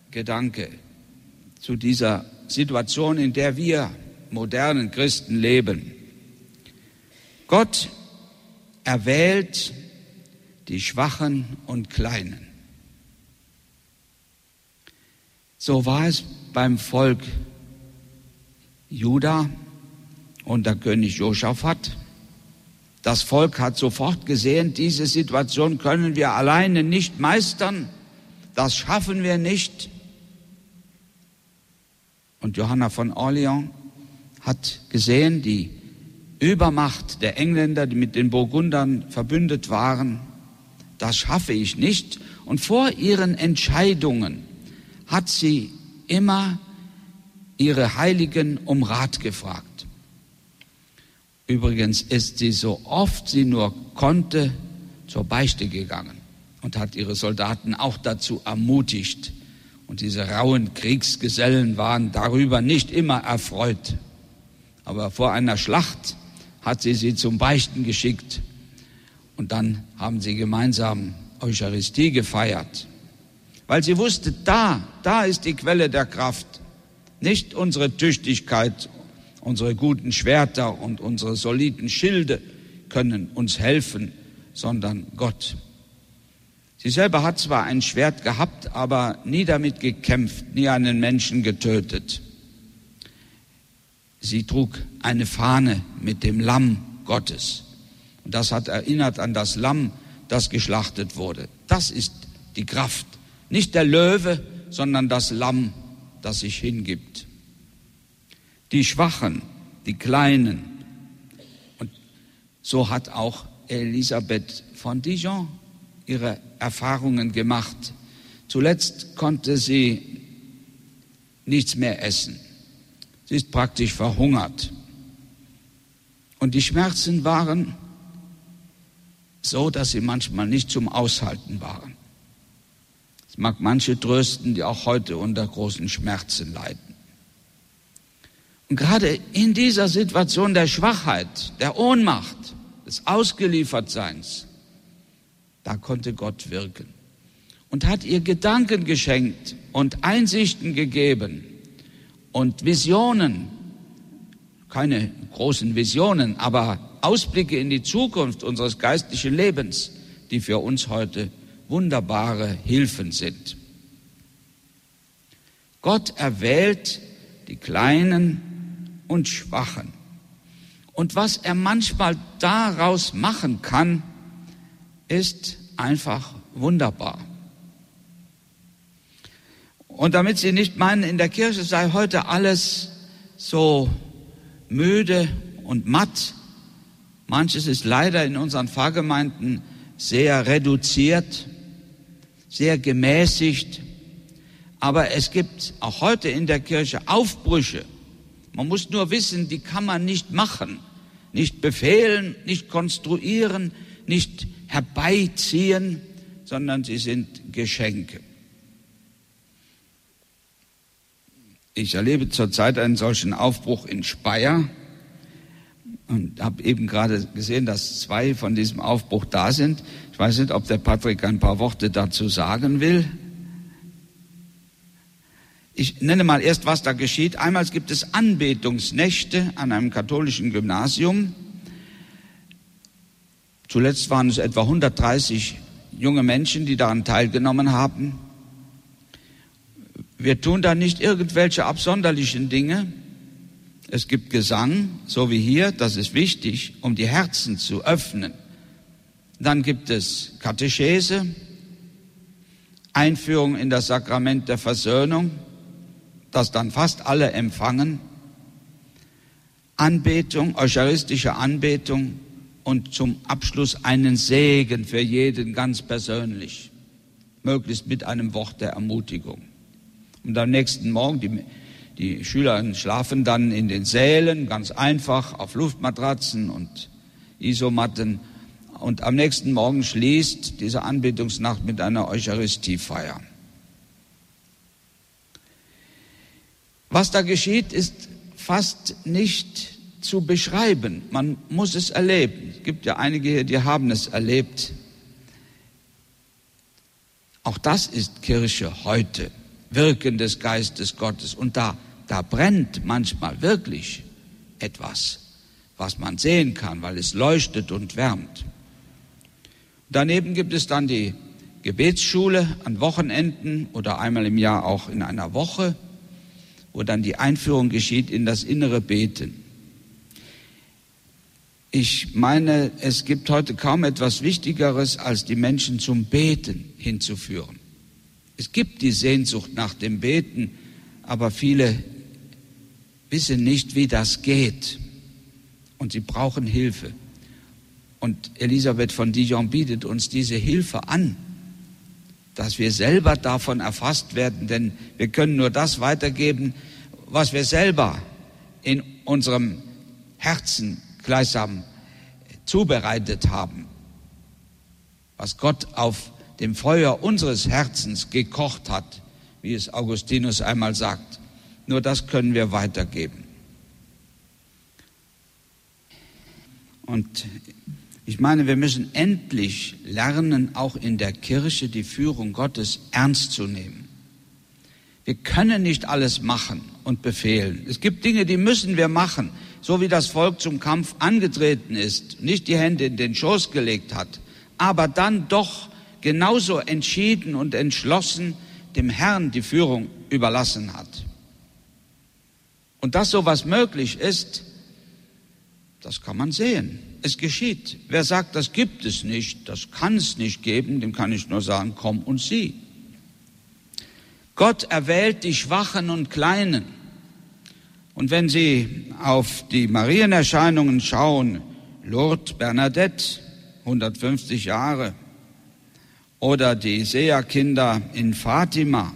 Speaker 13: Gedanke zu dieser Situation, in der wir modernen Christen leben. Gott erwählt die Schwachen und Kleinen. So war es beim Volk Juda unter König Josaphat. Das Volk hat sofort gesehen, diese Situation können wir alleine nicht meistern das schaffen wir nicht. Und Johanna von Orleans hat gesehen, die Übermacht der Engländer, die mit den Burgundern verbündet waren, das schaffe ich nicht. Und vor ihren Entscheidungen hat sie immer ihre Heiligen um Rat gefragt. Übrigens ist sie so oft sie nur konnte zur Beichte gegangen und hat ihre Soldaten auch dazu ermutigt. Und diese rauen Kriegsgesellen waren darüber nicht immer erfreut. Aber vor einer Schlacht hat sie sie zum Beichten geschickt. Und dann haben sie gemeinsam Eucharistie gefeiert. Weil sie wusste, da, da ist die Quelle der Kraft. Nicht unsere Tüchtigkeit, unsere guten Schwerter und unsere soliden Schilde können uns helfen, sondern Gott. Sie selber hat zwar ein Schwert gehabt, aber nie damit gekämpft, nie einen Menschen getötet. Sie trug eine Fahne mit dem Lamm Gottes. Und das hat erinnert an das Lamm, das geschlachtet wurde. Das ist die Kraft. Nicht der Löwe, sondern das Lamm, das sich hingibt. Die Schwachen, die Kleinen. Und so hat auch Elisabeth von Dijon ihre Erfahrungen gemacht. Zuletzt konnte sie nichts mehr essen. Sie ist praktisch verhungert. Und die Schmerzen waren so, dass sie manchmal nicht zum Aushalten waren. Es mag manche trösten, die auch heute unter großen Schmerzen leiden. Und gerade in dieser Situation der Schwachheit, der Ohnmacht, des Ausgeliefertseins, da konnte Gott wirken und hat ihr Gedanken geschenkt und Einsichten gegeben und Visionen, keine großen Visionen, aber Ausblicke in die Zukunft unseres geistlichen Lebens, die für uns heute wunderbare Hilfen sind. Gott erwählt die Kleinen und Schwachen. Und was er manchmal daraus machen kann, ist einfach wunderbar. Und damit Sie nicht meinen, in der Kirche sei heute alles so müde und matt, manches ist leider in unseren Pfarrgemeinden sehr reduziert, sehr gemäßigt, aber es gibt auch heute in der Kirche Aufbrüche. Man muss nur wissen, die kann man nicht machen, nicht befehlen, nicht konstruieren, nicht herbeiziehen, sondern sie sind Geschenke. Ich erlebe zurzeit einen solchen Aufbruch in Speyer und habe eben gerade gesehen, dass zwei von diesem Aufbruch da sind. Ich weiß nicht, ob der Patrick ein paar Worte dazu sagen will. Ich nenne mal erst, was da geschieht. Einmal gibt es Anbetungsnächte an einem katholischen Gymnasium. Zuletzt waren es etwa 130 junge Menschen, die daran teilgenommen haben. Wir tun da nicht irgendwelche absonderlichen Dinge. Es gibt Gesang, so wie hier, das ist wichtig, um die Herzen zu öffnen. Dann gibt es Katechese, Einführung in das Sakrament der Versöhnung, das dann fast alle empfangen, Anbetung, eucharistische Anbetung, und zum Abschluss einen Segen für jeden ganz persönlich, möglichst mit einem Wort der Ermutigung. Und am nächsten Morgen, die, die Schüler schlafen dann in den Sälen, ganz einfach, auf Luftmatratzen und Isomatten. Und am nächsten Morgen schließt diese Anbetungsnacht mit einer Eucharistiefeier. Was da geschieht, ist fast nicht zu beschreiben. Man muss es erleben. Es gibt ja einige hier, die haben es erlebt. Auch das ist Kirche heute, Wirken des Geistes Gottes. Und da, da brennt manchmal wirklich etwas, was man sehen kann, weil es leuchtet und wärmt. Daneben gibt es dann die Gebetsschule an Wochenenden oder einmal im Jahr auch in einer Woche, wo dann die Einführung geschieht in das innere Beten. Ich meine, es gibt heute kaum etwas Wichtigeres, als die Menschen zum Beten hinzuführen. Es gibt die Sehnsucht nach dem Beten, aber viele wissen nicht, wie das geht. Und sie brauchen Hilfe. Und Elisabeth von Dijon bietet uns diese Hilfe an, dass wir selber davon erfasst werden, denn wir können nur das weitergeben, was wir selber in unserem Herzen gleichsam zubereitet haben, was Gott auf dem Feuer unseres Herzens gekocht hat, wie es Augustinus einmal sagt. Nur das können wir weitergeben. Und ich meine, wir müssen endlich lernen, auch in der Kirche die Führung Gottes ernst zu nehmen. Wir können nicht alles machen und befehlen. Es gibt Dinge, die müssen wir machen, so wie das Volk zum Kampf angetreten ist, nicht die Hände in den Schoß gelegt hat, aber dann doch genauso entschieden und entschlossen dem Herrn die Führung überlassen hat. Und dass sowas möglich ist, das kann man sehen. Es geschieht. Wer sagt, das gibt es nicht, das kann es nicht geben, dem kann ich nur sagen, komm und sieh. Gott erwählt die Schwachen und Kleinen. Und wenn Sie auf die Marienerscheinungen schauen, Lourdes Bernadette, 150 Jahre, oder die Seherkinder in Fatima,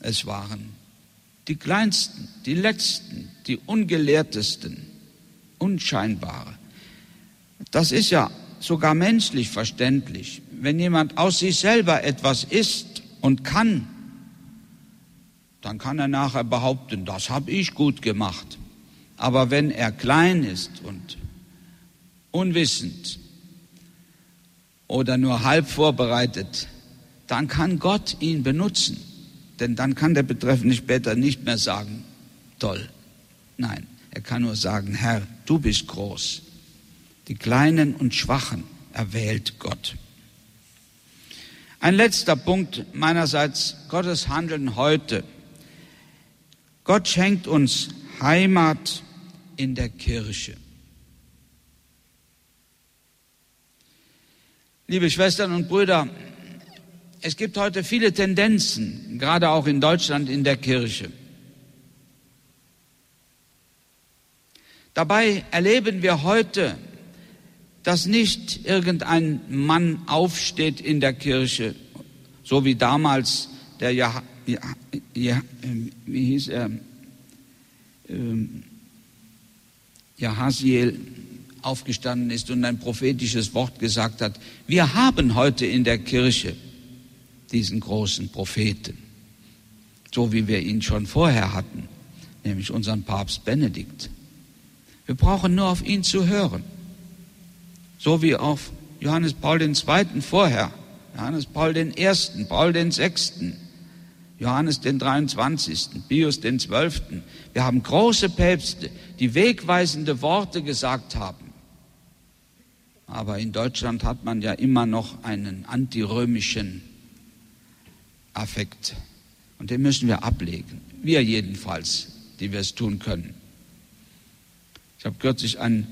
Speaker 13: es waren die Kleinsten, die Letzten, die Ungelehrtesten, Unscheinbare. Das ist ja sogar menschlich verständlich. Wenn jemand aus sich selber etwas ist und kann, dann kann er nachher behaupten, das habe ich gut gemacht. Aber wenn er klein ist und unwissend oder nur halb vorbereitet, dann kann Gott ihn benutzen. Denn dann kann der Betreffende später nicht mehr sagen, toll. Nein, er kann nur sagen, Herr, du bist groß. Die Kleinen und Schwachen erwählt Gott. Ein letzter Punkt meinerseits, Gottes Handeln heute. Gott schenkt uns Heimat in der Kirche. Liebe Schwestern und Brüder, es gibt heute viele Tendenzen, gerade auch in Deutschland in der Kirche. Dabei erleben wir heute, dass nicht irgendein Mann aufsteht in der Kirche, so wie damals der ja, ja, ja, wie hieß er, ähm, Jahaziel aufgestanden ist und ein prophetisches Wort gesagt hat. Wir haben heute in der Kirche diesen großen Propheten, so wie wir ihn schon vorher hatten, nämlich unseren Papst Benedikt. Wir brauchen nur auf ihn zu hören, so wie auf Johannes Paul II. vorher, Johannes Paul I., Paul VI., Johannes den 23., Pius den 12. Wir haben große Päpste, die wegweisende Worte gesagt haben. Aber in Deutschland hat man ja immer noch einen antirömischen Affekt. Und den müssen wir ablegen. Wir jedenfalls, die wir es tun können. Ich habe kürzlich ein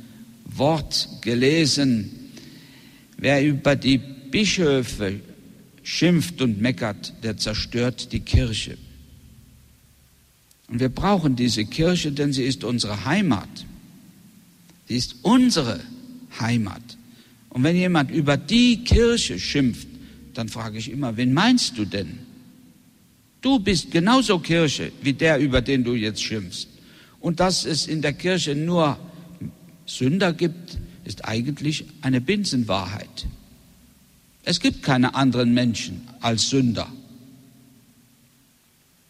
Speaker 13: Wort gelesen, wer über die Bischöfe schimpft und meckert, der zerstört die Kirche. Und wir brauchen diese Kirche, denn sie ist unsere Heimat. Sie ist unsere Heimat. Und wenn jemand über die Kirche schimpft, dann frage ich immer, wen meinst du denn? Du bist genauso Kirche wie der, über den du jetzt schimpfst. Und dass es in der Kirche nur Sünder gibt, ist eigentlich eine Binsenwahrheit. Es gibt keine anderen Menschen als Sünder.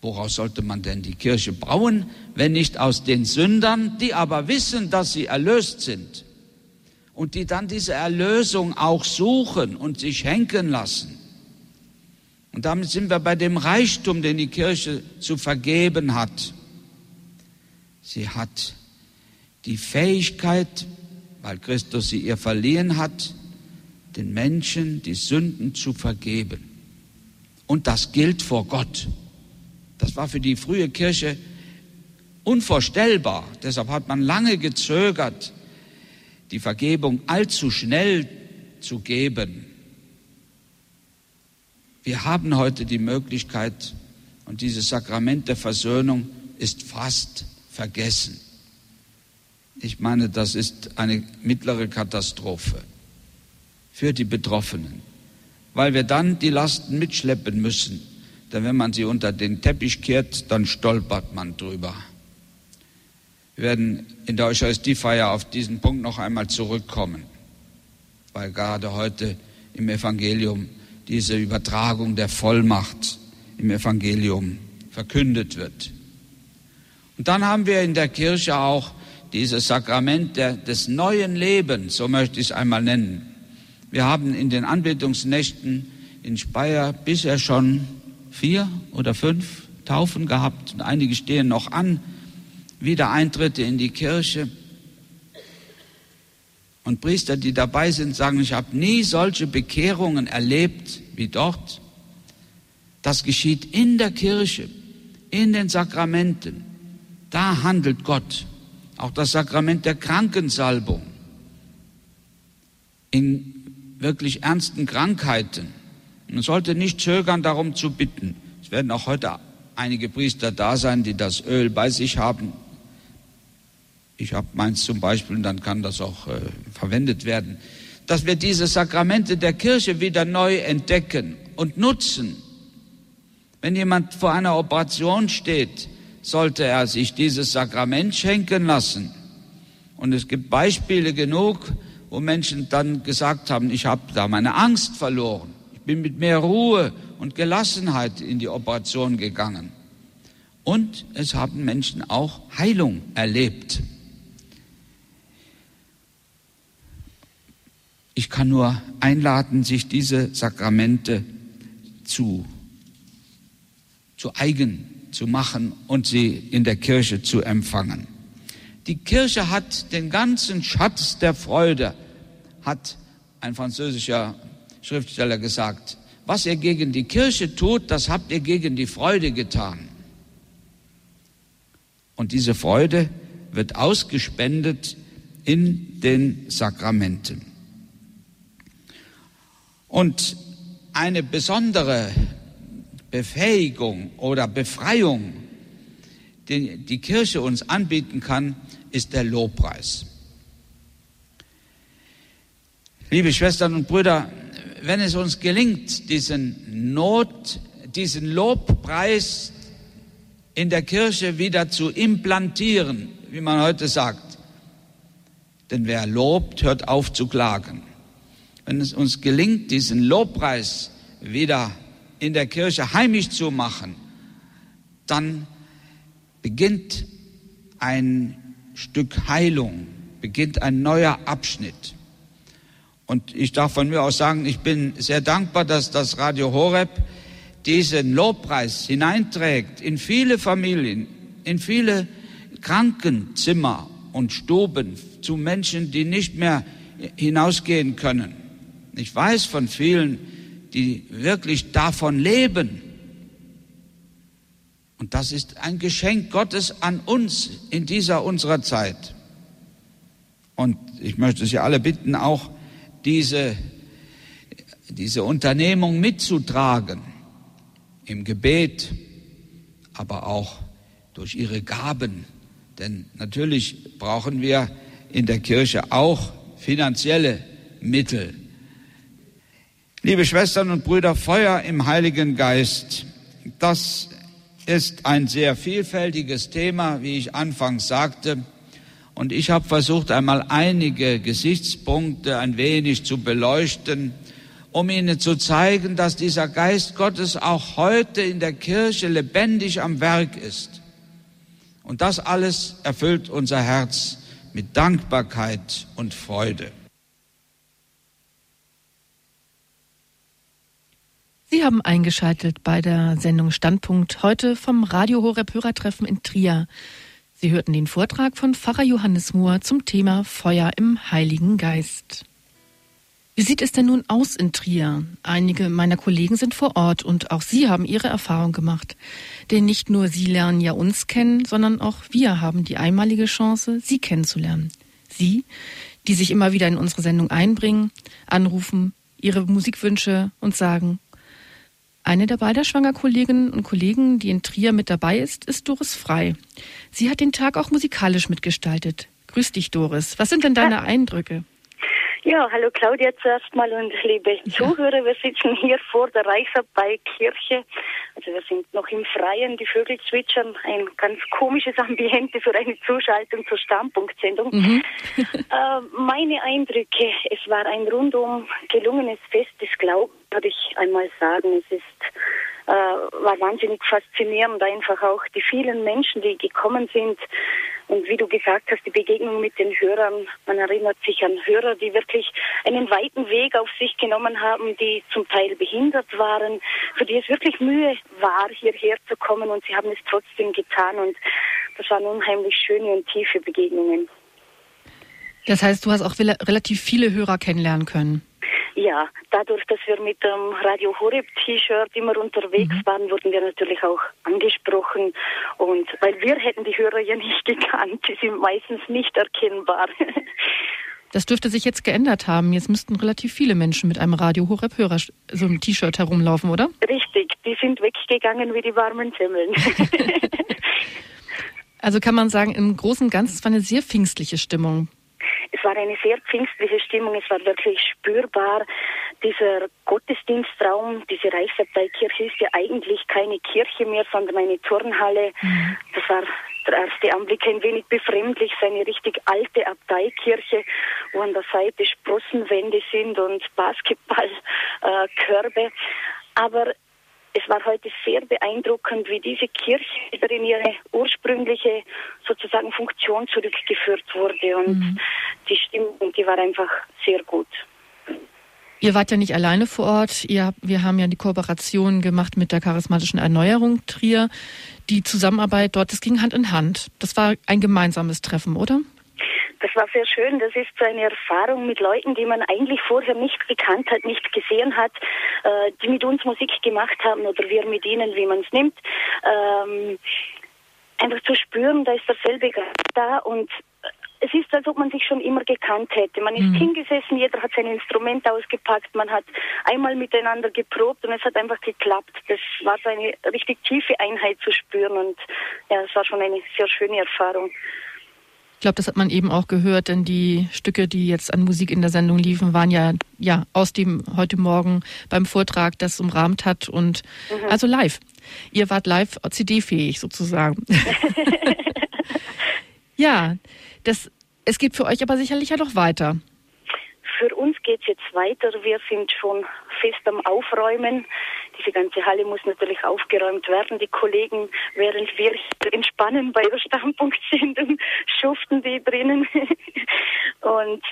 Speaker 13: Woraus sollte man denn die Kirche bauen, wenn nicht aus den Sündern, die aber wissen, dass sie erlöst sind und die dann diese Erlösung auch suchen und sich henken lassen? Und damit sind wir bei dem Reichtum, den die Kirche zu vergeben hat. Sie hat die Fähigkeit, weil Christus sie ihr verliehen hat, den Menschen die Sünden zu vergeben. Und das gilt vor Gott. Das war für die frühe Kirche unvorstellbar. Deshalb hat man lange gezögert, die Vergebung allzu schnell zu geben. Wir haben heute die Möglichkeit, und dieses Sakrament der Versöhnung ist fast vergessen. Ich meine, das ist eine mittlere Katastrophe für die Betroffenen, weil wir dann die Lasten mitschleppen müssen. Denn wenn man sie unter den Teppich kehrt, dann stolpert man drüber. Wir werden in der Eucharistiefeier auf diesen Punkt noch einmal zurückkommen, weil gerade heute im Evangelium diese Übertragung der Vollmacht im Evangelium verkündet wird. Und dann haben wir in der Kirche auch dieses Sakrament der, des neuen Lebens, so möchte ich es einmal nennen. Wir haben in den Anbetungsnächten in Speyer bisher schon vier oder fünf Taufen gehabt und einige stehen noch an, Wiedereintritte in die Kirche. Und Priester, die dabei sind, sagen, ich habe nie solche Bekehrungen erlebt wie dort. Das geschieht in der Kirche, in den Sakramenten. Da handelt Gott. Auch das Sakrament der Krankensalbung. In wirklich ernsten Krankheiten. Man sollte nicht zögern, darum zu bitten. Es werden auch heute einige Priester da sein, die das Öl bei sich haben. Ich habe meins zum Beispiel, und dann kann das auch äh, verwendet werden. Dass wir diese Sakramente der Kirche wieder neu entdecken und nutzen. Wenn jemand vor einer Operation steht, sollte er sich dieses Sakrament schenken lassen. Und es gibt Beispiele genug, wo Menschen dann gesagt haben, ich habe da meine Angst verloren. Ich bin mit mehr Ruhe und Gelassenheit in die Operation gegangen. Und es haben Menschen auch Heilung erlebt. Ich kann nur einladen, sich diese Sakramente zu, zu eigen zu machen und sie in der Kirche zu empfangen. Die Kirche hat den ganzen Schatz der Freude, hat ein französischer Schriftsteller gesagt. Was ihr gegen die Kirche tut, das habt ihr gegen die Freude getan. Und diese Freude wird ausgespendet in den Sakramenten. Und eine besondere Befähigung oder Befreiung, die die Kirche uns anbieten kann, ist der Lobpreis. Liebe Schwestern und Brüder, wenn es uns gelingt, diesen Not, diesen Lobpreis in der Kirche wieder zu implantieren, wie man heute sagt, denn wer lobt, hört auf zu klagen. Wenn es uns gelingt, diesen Lobpreis wieder in der Kirche heimisch zu machen, dann beginnt ein Stück Heilung, beginnt ein neuer Abschnitt. Und ich darf von mir aus sagen, ich bin sehr dankbar, dass das Radio Horeb diesen Lobpreis hineinträgt in viele Familien, in viele Krankenzimmer und Stuben zu Menschen, die nicht mehr hinausgehen können. Ich weiß von vielen, die wirklich davon leben. Und das ist ein Geschenk Gottes an uns in dieser unserer Zeit. Und ich möchte Sie alle bitten, auch diese, diese Unternehmung mitzutragen, im Gebet, aber auch durch ihre Gaben. Denn natürlich brauchen wir in der Kirche auch finanzielle Mittel. Liebe Schwestern und Brüder, Feuer im Heiligen Geist, das ist ein sehr vielfältiges Thema, wie ich anfangs sagte. Und ich habe versucht, einmal einige Gesichtspunkte ein wenig zu beleuchten, um Ihnen zu zeigen, dass dieser Geist Gottes auch heute in der Kirche lebendig am Werk ist. Und das alles erfüllt unser Herz mit Dankbarkeit und Freude.
Speaker 1: Sie haben eingeschaltet bei der Sendung Standpunkt heute vom Radio Horeb Hörertreffen in Trier. Sie hörten den Vortrag von Pfarrer Johannes Mohr zum Thema Feuer im Heiligen Geist. Wie sieht es denn nun aus in Trier? Einige meiner Kollegen sind vor Ort und auch sie haben ihre Erfahrung gemacht. Denn nicht nur sie lernen ja uns kennen, sondern auch wir haben die einmalige Chance, sie kennenzulernen. Sie, die sich immer wieder in unsere Sendung einbringen, anrufen, ihre Musikwünsche und sagen, eine der Balderschwanger Kolleginnen und Kollegen, die in Trier mit dabei ist, ist Doris Frei. Sie hat den Tag auch musikalisch mitgestaltet. Grüß dich, Doris. Was sind denn deine Eindrücke?
Speaker 14: Ja, hallo Claudia zuerst mal und liebe ja. Zuhörer. Wir sitzen hier vor der Reichsabbei-Kirche. Also wir sind noch im Freien, die Vögel zwitschern. Ein ganz komisches Ambiente für eine Zuschaltung zur Standpunktsendung. Mhm. äh, meine Eindrücke, es war ein rundum gelungenes Fest des Glaubens, würde ich einmal sagen. Es ist äh, war wahnsinnig faszinierend, einfach auch die vielen Menschen, die gekommen sind Und wie du gesagt hast, die Begegnung mit den Hörern, man erinnert sich an Hörer, die wirklich einen weiten Weg auf sich genommen haben, die zum Teil behindert waren, für die es wirklich Mühe war, hierher zu kommen und sie haben es trotzdem getan und das waren unheimlich schöne und tiefe Begegnungen.
Speaker 1: Das heißt, du hast auch relativ viele Hörer kennenlernen können.
Speaker 14: Ja, dadurch, dass wir mit dem Radio Horeb T-Shirt immer unterwegs mhm. waren, wurden wir natürlich auch angesprochen. Und weil wir hätten die Hörer ja nicht gekannt, die sind meistens nicht erkennbar.
Speaker 1: Das dürfte sich jetzt geändert haben. Jetzt müssten relativ viele Menschen mit einem Radio Horeb Hörer so einem T-Shirt herumlaufen, oder?
Speaker 14: Richtig, die sind weggegangen wie die warmen Semmeln.
Speaker 1: also kann man sagen, im Großen und Ganzen es war eine sehr pfingstliche Stimmung
Speaker 14: es war eine sehr pfingstliche Stimmung, es war wirklich spürbar. Dieser Gottesdienstraum, diese Reichsabteikirche ist ja eigentlich keine Kirche mehr, sondern eine Turnhalle. Mhm. Das war der erste Anblick ein wenig befremdlich, seine richtig alte Abteikirche, wo an der Seite Sprossenwände sind und Basketballkörbe. Äh, Aber es war heute sehr beeindruckend, wie diese Kirche wieder in ihre ursprüngliche sozusagen Funktion zurückgeführt wurde und mhm. die Stimmung, die war einfach sehr gut.
Speaker 1: Ihr wart ja nicht alleine vor Ort. Ihr, wir haben ja die Kooperation gemacht mit der charismatischen Erneuerung Trier. Die Zusammenarbeit dort, das ging Hand in Hand. Das war ein gemeinsames Treffen, oder?
Speaker 14: Das war sehr schön. Das ist so eine Erfahrung mit Leuten, die man eigentlich vorher nicht gekannt hat, nicht gesehen hat, äh, die mit uns Musik gemacht haben oder wir mit ihnen, wie man es nimmt. Ähm, einfach zu spüren, da ist derselbe Grad da und es ist, als ob man sich schon immer gekannt hätte. Man ist mhm. hingesessen, jeder hat sein Instrument ausgepackt, man hat einmal miteinander geprobt und es hat einfach geklappt. Das war so eine richtig tiefe Einheit zu spüren und ja, es war schon eine sehr schöne Erfahrung.
Speaker 1: Ich glaube, das hat man eben auch gehört, denn die Stücke, die jetzt an Musik in der Sendung liefen, waren ja, ja aus dem heute Morgen beim Vortrag, das umrahmt hat und mhm. also live. Ihr wart live CD-fähig sozusagen. ja, das, es geht für euch aber sicherlich ja noch weiter.
Speaker 14: Für uns geht es jetzt weiter. Wir sind schon fest am Aufräumen. Diese ganze Halle muss natürlich aufgeräumt werden. Die Kollegen, während wir entspannen bei der Standpunktsendung, schuften die drinnen. Und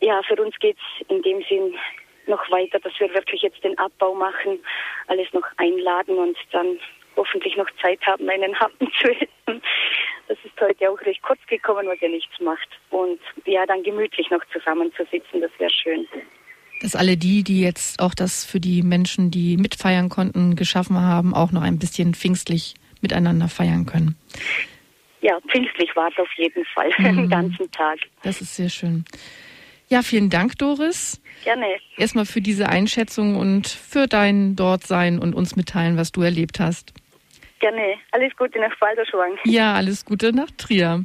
Speaker 14: ja, für uns geht es in dem Sinn noch weiter, dass wir wirklich jetzt den Abbau machen, alles noch einladen und dann hoffentlich noch Zeit haben, einen Happen zu essen. Das ist heute auch recht kurz gekommen, was ja nichts macht. Und ja, dann gemütlich noch zusammenzusitzen, das wäre schön
Speaker 1: dass alle die, die jetzt auch das für die Menschen, die mitfeiern konnten, geschaffen haben, auch noch ein bisschen pfingstlich miteinander feiern können.
Speaker 14: Ja, pfingstlich war es auf jeden Fall, mhm. den ganzen Tag.
Speaker 1: Das ist sehr schön. Ja, vielen Dank, Doris.
Speaker 14: Gerne.
Speaker 1: Erstmal für diese Einschätzung und für dein Dortsein und uns mitteilen, was du erlebt hast.
Speaker 14: Gerne. Alles Gute nach Balderschwang.
Speaker 1: Ja, alles Gute nach Trier.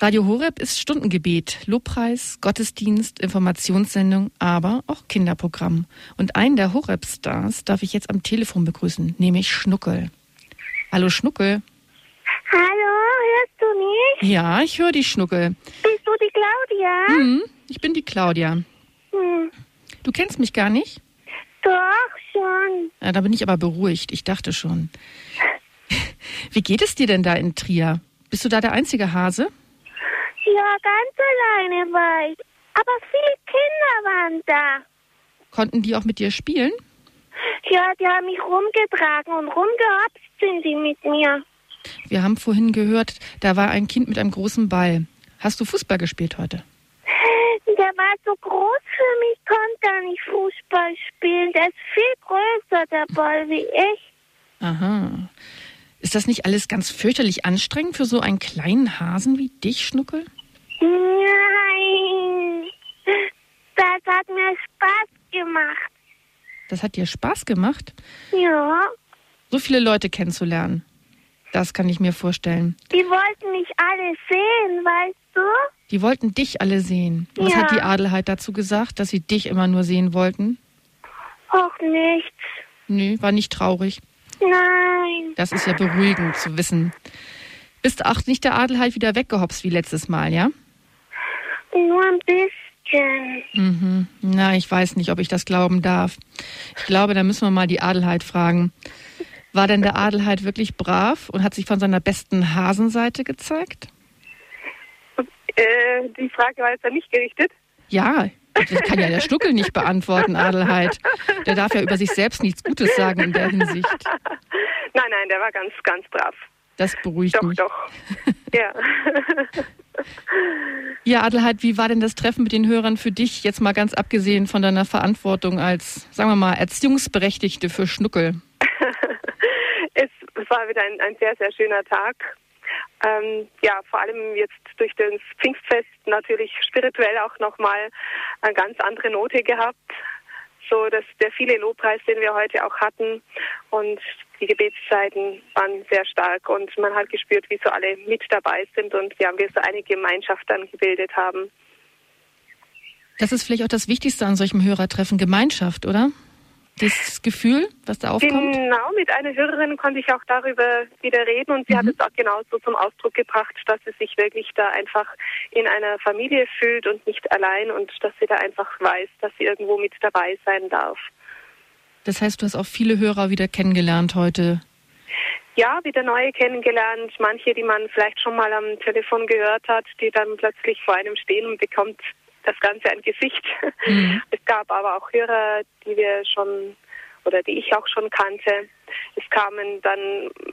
Speaker 1: Radio Horeb ist Stundengebet, Lobpreis, Gottesdienst, Informationssendung, aber auch Kinderprogramm. Und einen der Horeb-Stars darf ich jetzt am Telefon begrüßen, nämlich Schnuckel. Hallo Schnuckel.
Speaker 11: Hallo, hörst du mich?
Speaker 1: Ja, ich höre dich, Schnuckel.
Speaker 11: Bist du die Claudia?
Speaker 1: Hm, ich bin die Claudia. Hm. Du kennst mich gar nicht?
Speaker 11: Doch, schon.
Speaker 1: Ja, da bin ich aber beruhigt. Ich dachte schon. Wie geht es dir denn da in Trier? Bist du da der einzige Hase?
Speaker 11: Ja, ganz alleine war ich. Aber viele Kinder waren da.
Speaker 1: Konnten die auch mit dir spielen?
Speaker 11: Ja, die haben mich rumgetragen und rumgehopst sind sie mit mir.
Speaker 1: Wir haben vorhin gehört, da war ein Kind mit einem großen Ball. Hast du Fußball gespielt heute?
Speaker 11: Der war so groß für mich, konnte gar nicht Fußball spielen. Der ist viel größer, der Ball, wie ich.
Speaker 1: Aha. Ist das nicht alles ganz fürchterlich anstrengend für so einen kleinen Hasen wie dich, Schnuckel?
Speaker 11: Nein, das hat mir Spaß gemacht.
Speaker 1: Das hat dir Spaß gemacht?
Speaker 11: Ja.
Speaker 1: So viele Leute kennenzulernen. Das kann ich mir vorstellen.
Speaker 11: Die wollten mich alle sehen, weißt du?
Speaker 1: Die wollten dich alle sehen. Was ja. hat die Adelheid dazu gesagt, dass sie dich immer nur sehen wollten?
Speaker 11: Auch nichts.
Speaker 1: Nö, war nicht traurig.
Speaker 11: Nein.
Speaker 1: Das ist ja beruhigend zu wissen. Bist auch nicht der Adelheid wieder weggehopst wie letztes Mal, ja?
Speaker 11: Nur ein bisschen.
Speaker 1: Mhm. Na, ich weiß nicht, ob ich das glauben darf. Ich glaube, da müssen wir mal die Adelheid fragen. War denn der Adelheid wirklich brav und hat sich von seiner besten Hasenseite gezeigt?
Speaker 15: Äh, die Frage war jetzt an mich gerichtet.
Speaker 1: Ja, das kann ja der Stuckel nicht beantworten, Adelheid. Der darf ja über sich selbst nichts Gutes sagen in der Hinsicht.
Speaker 15: Nein, nein, der war ganz, ganz brav.
Speaker 1: Das beruhigt
Speaker 15: Doch,
Speaker 1: mich.
Speaker 15: doch. Ja.
Speaker 1: Ja, Adelheid, wie war denn das Treffen mit den Hörern für dich, jetzt mal ganz abgesehen von deiner Verantwortung als, sagen wir mal, Erziehungsberechtigte für Schnuckel?
Speaker 15: es, es war wieder ein, ein sehr, sehr schöner Tag. Ähm, ja, vor allem jetzt durch das Pfingstfest natürlich spirituell auch nochmal eine ganz andere Note gehabt. So, dass der viele Lobpreis, den wir heute auch hatten und die Gebetszeiten waren sehr stark und man hat gespürt, wie so alle mit dabei sind und ja, wir so eine Gemeinschaft dann gebildet haben.
Speaker 1: Das ist vielleicht auch das Wichtigste an solchem Hörertreffen, Gemeinschaft, oder? Das Gefühl, was da aufkommt?
Speaker 15: Genau, mit einer Hörerin konnte ich auch darüber wieder reden und sie hat es auch genauso zum Ausdruck gebracht, dass sie sich wirklich da einfach in einer Familie fühlt und nicht allein und dass sie da einfach weiß, dass sie irgendwo mit dabei sein darf.
Speaker 1: Das heißt, du hast auch viele Hörer wieder kennengelernt heute.
Speaker 15: Ja, wieder neue kennengelernt, manche, die man vielleicht schon mal am Telefon gehört hat, die dann plötzlich vor einem stehen und bekommt das Ganze ein Gesicht.
Speaker 1: Mhm.
Speaker 15: Es gab aber auch Hörer, die wir schon oder die ich auch schon kannte. Es kamen dann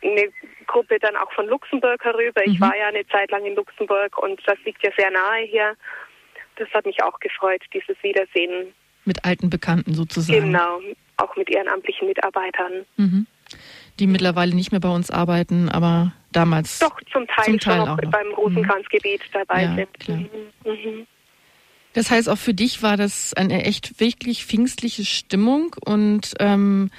Speaker 15: eine Gruppe dann auch von Luxemburg herüber. Ich
Speaker 1: Mhm.
Speaker 15: war ja eine Zeit lang in Luxemburg und das liegt ja sehr nahe hier. Das hat mich auch gefreut, dieses Wiedersehen.
Speaker 1: Mit alten Bekannten sozusagen.
Speaker 15: Genau, auch mit ehrenamtlichen Mitarbeitern.
Speaker 1: Mhm. Die mittlerweile nicht mehr bei uns arbeiten, aber damals.
Speaker 15: Doch zum Teil,
Speaker 1: Zum Teil
Speaker 15: schon
Speaker 1: auch
Speaker 15: noch beim Rosenkranzgebet dabei
Speaker 1: Ja,
Speaker 15: sind.
Speaker 1: klar.
Speaker 15: Mhm.
Speaker 1: Das heißt, auch für dich war das eine echt wirklich pfingstliche Stimmung und ähm,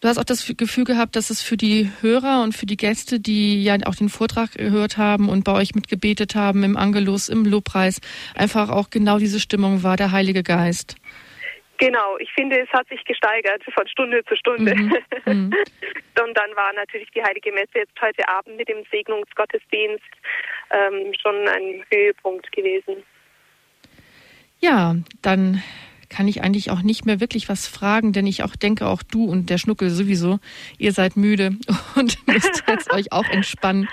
Speaker 1: du hast auch das Gefühl gehabt, dass es für die Hörer und für die Gäste, die ja auch den Vortrag gehört haben und bei euch mitgebetet haben im Angelus, im Lobpreis, einfach auch genau diese Stimmung war, der Heilige Geist.
Speaker 15: Genau, ich finde, es hat sich gesteigert von Stunde zu Stunde.
Speaker 1: Mhm. Mhm.
Speaker 15: Und dann war natürlich die Heilige Messe jetzt heute Abend mit dem Segnungsgottesdienst ähm, schon ein Höhepunkt gewesen.
Speaker 1: Ja, dann kann ich eigentlich auch nicht mehr wirklich was fragen, denn ich auch denke, auch du und der Schnuckel sowieso, ihr seid müde und müsst jetzt euch auch entspannen.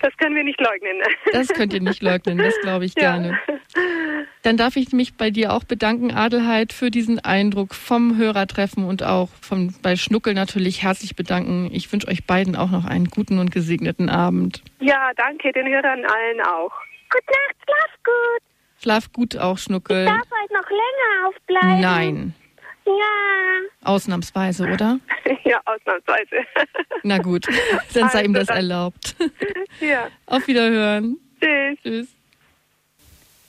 Speaker 15: Das können wir nicht leugnen.
Speaker 1: Das könnt ihr nicht leugnen, das glaube ich
Speaker 15: Ja.
Speaker 1: gerne. Dann darf ich mich bei dir auch bedanken, Adelheid, für diesen Eindruck vom Hörertreffen und auch vom, bei Schnuckel natürlich herzlich bedanken. Ich wünsche euch beiden auch noch einen guten und gesegneten Abend.
Speaker 15: Ja, danke den Hörern allen auch.
Speaker 11: Gute Nacht, schlaf gut.
Speaker 1: Schlaf gut auch, Schnuckel.
Speaker 11: Darf heute noch länger aufbleiben?
Speaker 1: Nein,
Speaker 11: Ja.
Speaker 1: ausnahmsweise, oder?
Speaker 15: ja, ausnahmsweise.
Speaker 1: Na gut, dann sei ihm
Speaker 15: Also
Speaker 1: das
Speaker 15: dann.
Speaker 1: erlaubt.
Speaker 15: ja.
Speaker 1: Auf Wiederhören.
Speaker 15: Tschüss.
Speaker 1: Tschüss.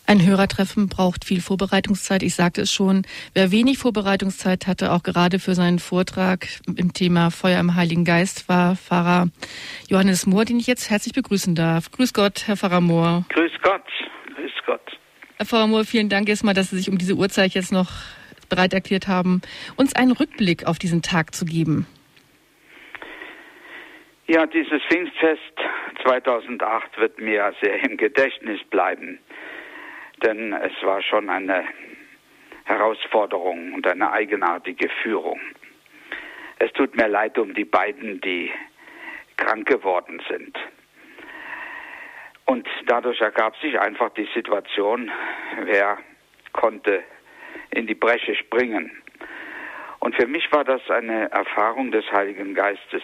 Speaker 1: Ein Hörertreffen braucht viel Vorbereitungszeit. Ich sagte es schon. Wer wenig Vorbereitungszeit hatte, auch gerade für seinen Vortrag im Thema Feuer im Heiligen Geist, war Pfarrer Johannes Mohr, den ich jetzt herzlich begrüßen darf. Grüß Gott, Herr Pfarrer Mohr.
Speaker 13: Grüß Gott.
Speaker 1: Pfarrer Mohr, vielen Dank erstmal, dass Sie sich um diese Uhrzeit jetzt noch bereit erklärt haben, uns einen Rückblick auf diesen Tag zu geben.
Speaker 13: Ja, dieses Pfingstfest 2008 wird mir sehr im Gedächtnis bleiben, denn es war schon eine Herausforderung und eine eigenartige Führung. Es tut mir leid um die beiden, die krank geworden sind. Und dadurch ergab sich einfach die Situation, wer konnte in die Bresche springen. Und für mich war das eine Erfahrung des Heiligen Geistes,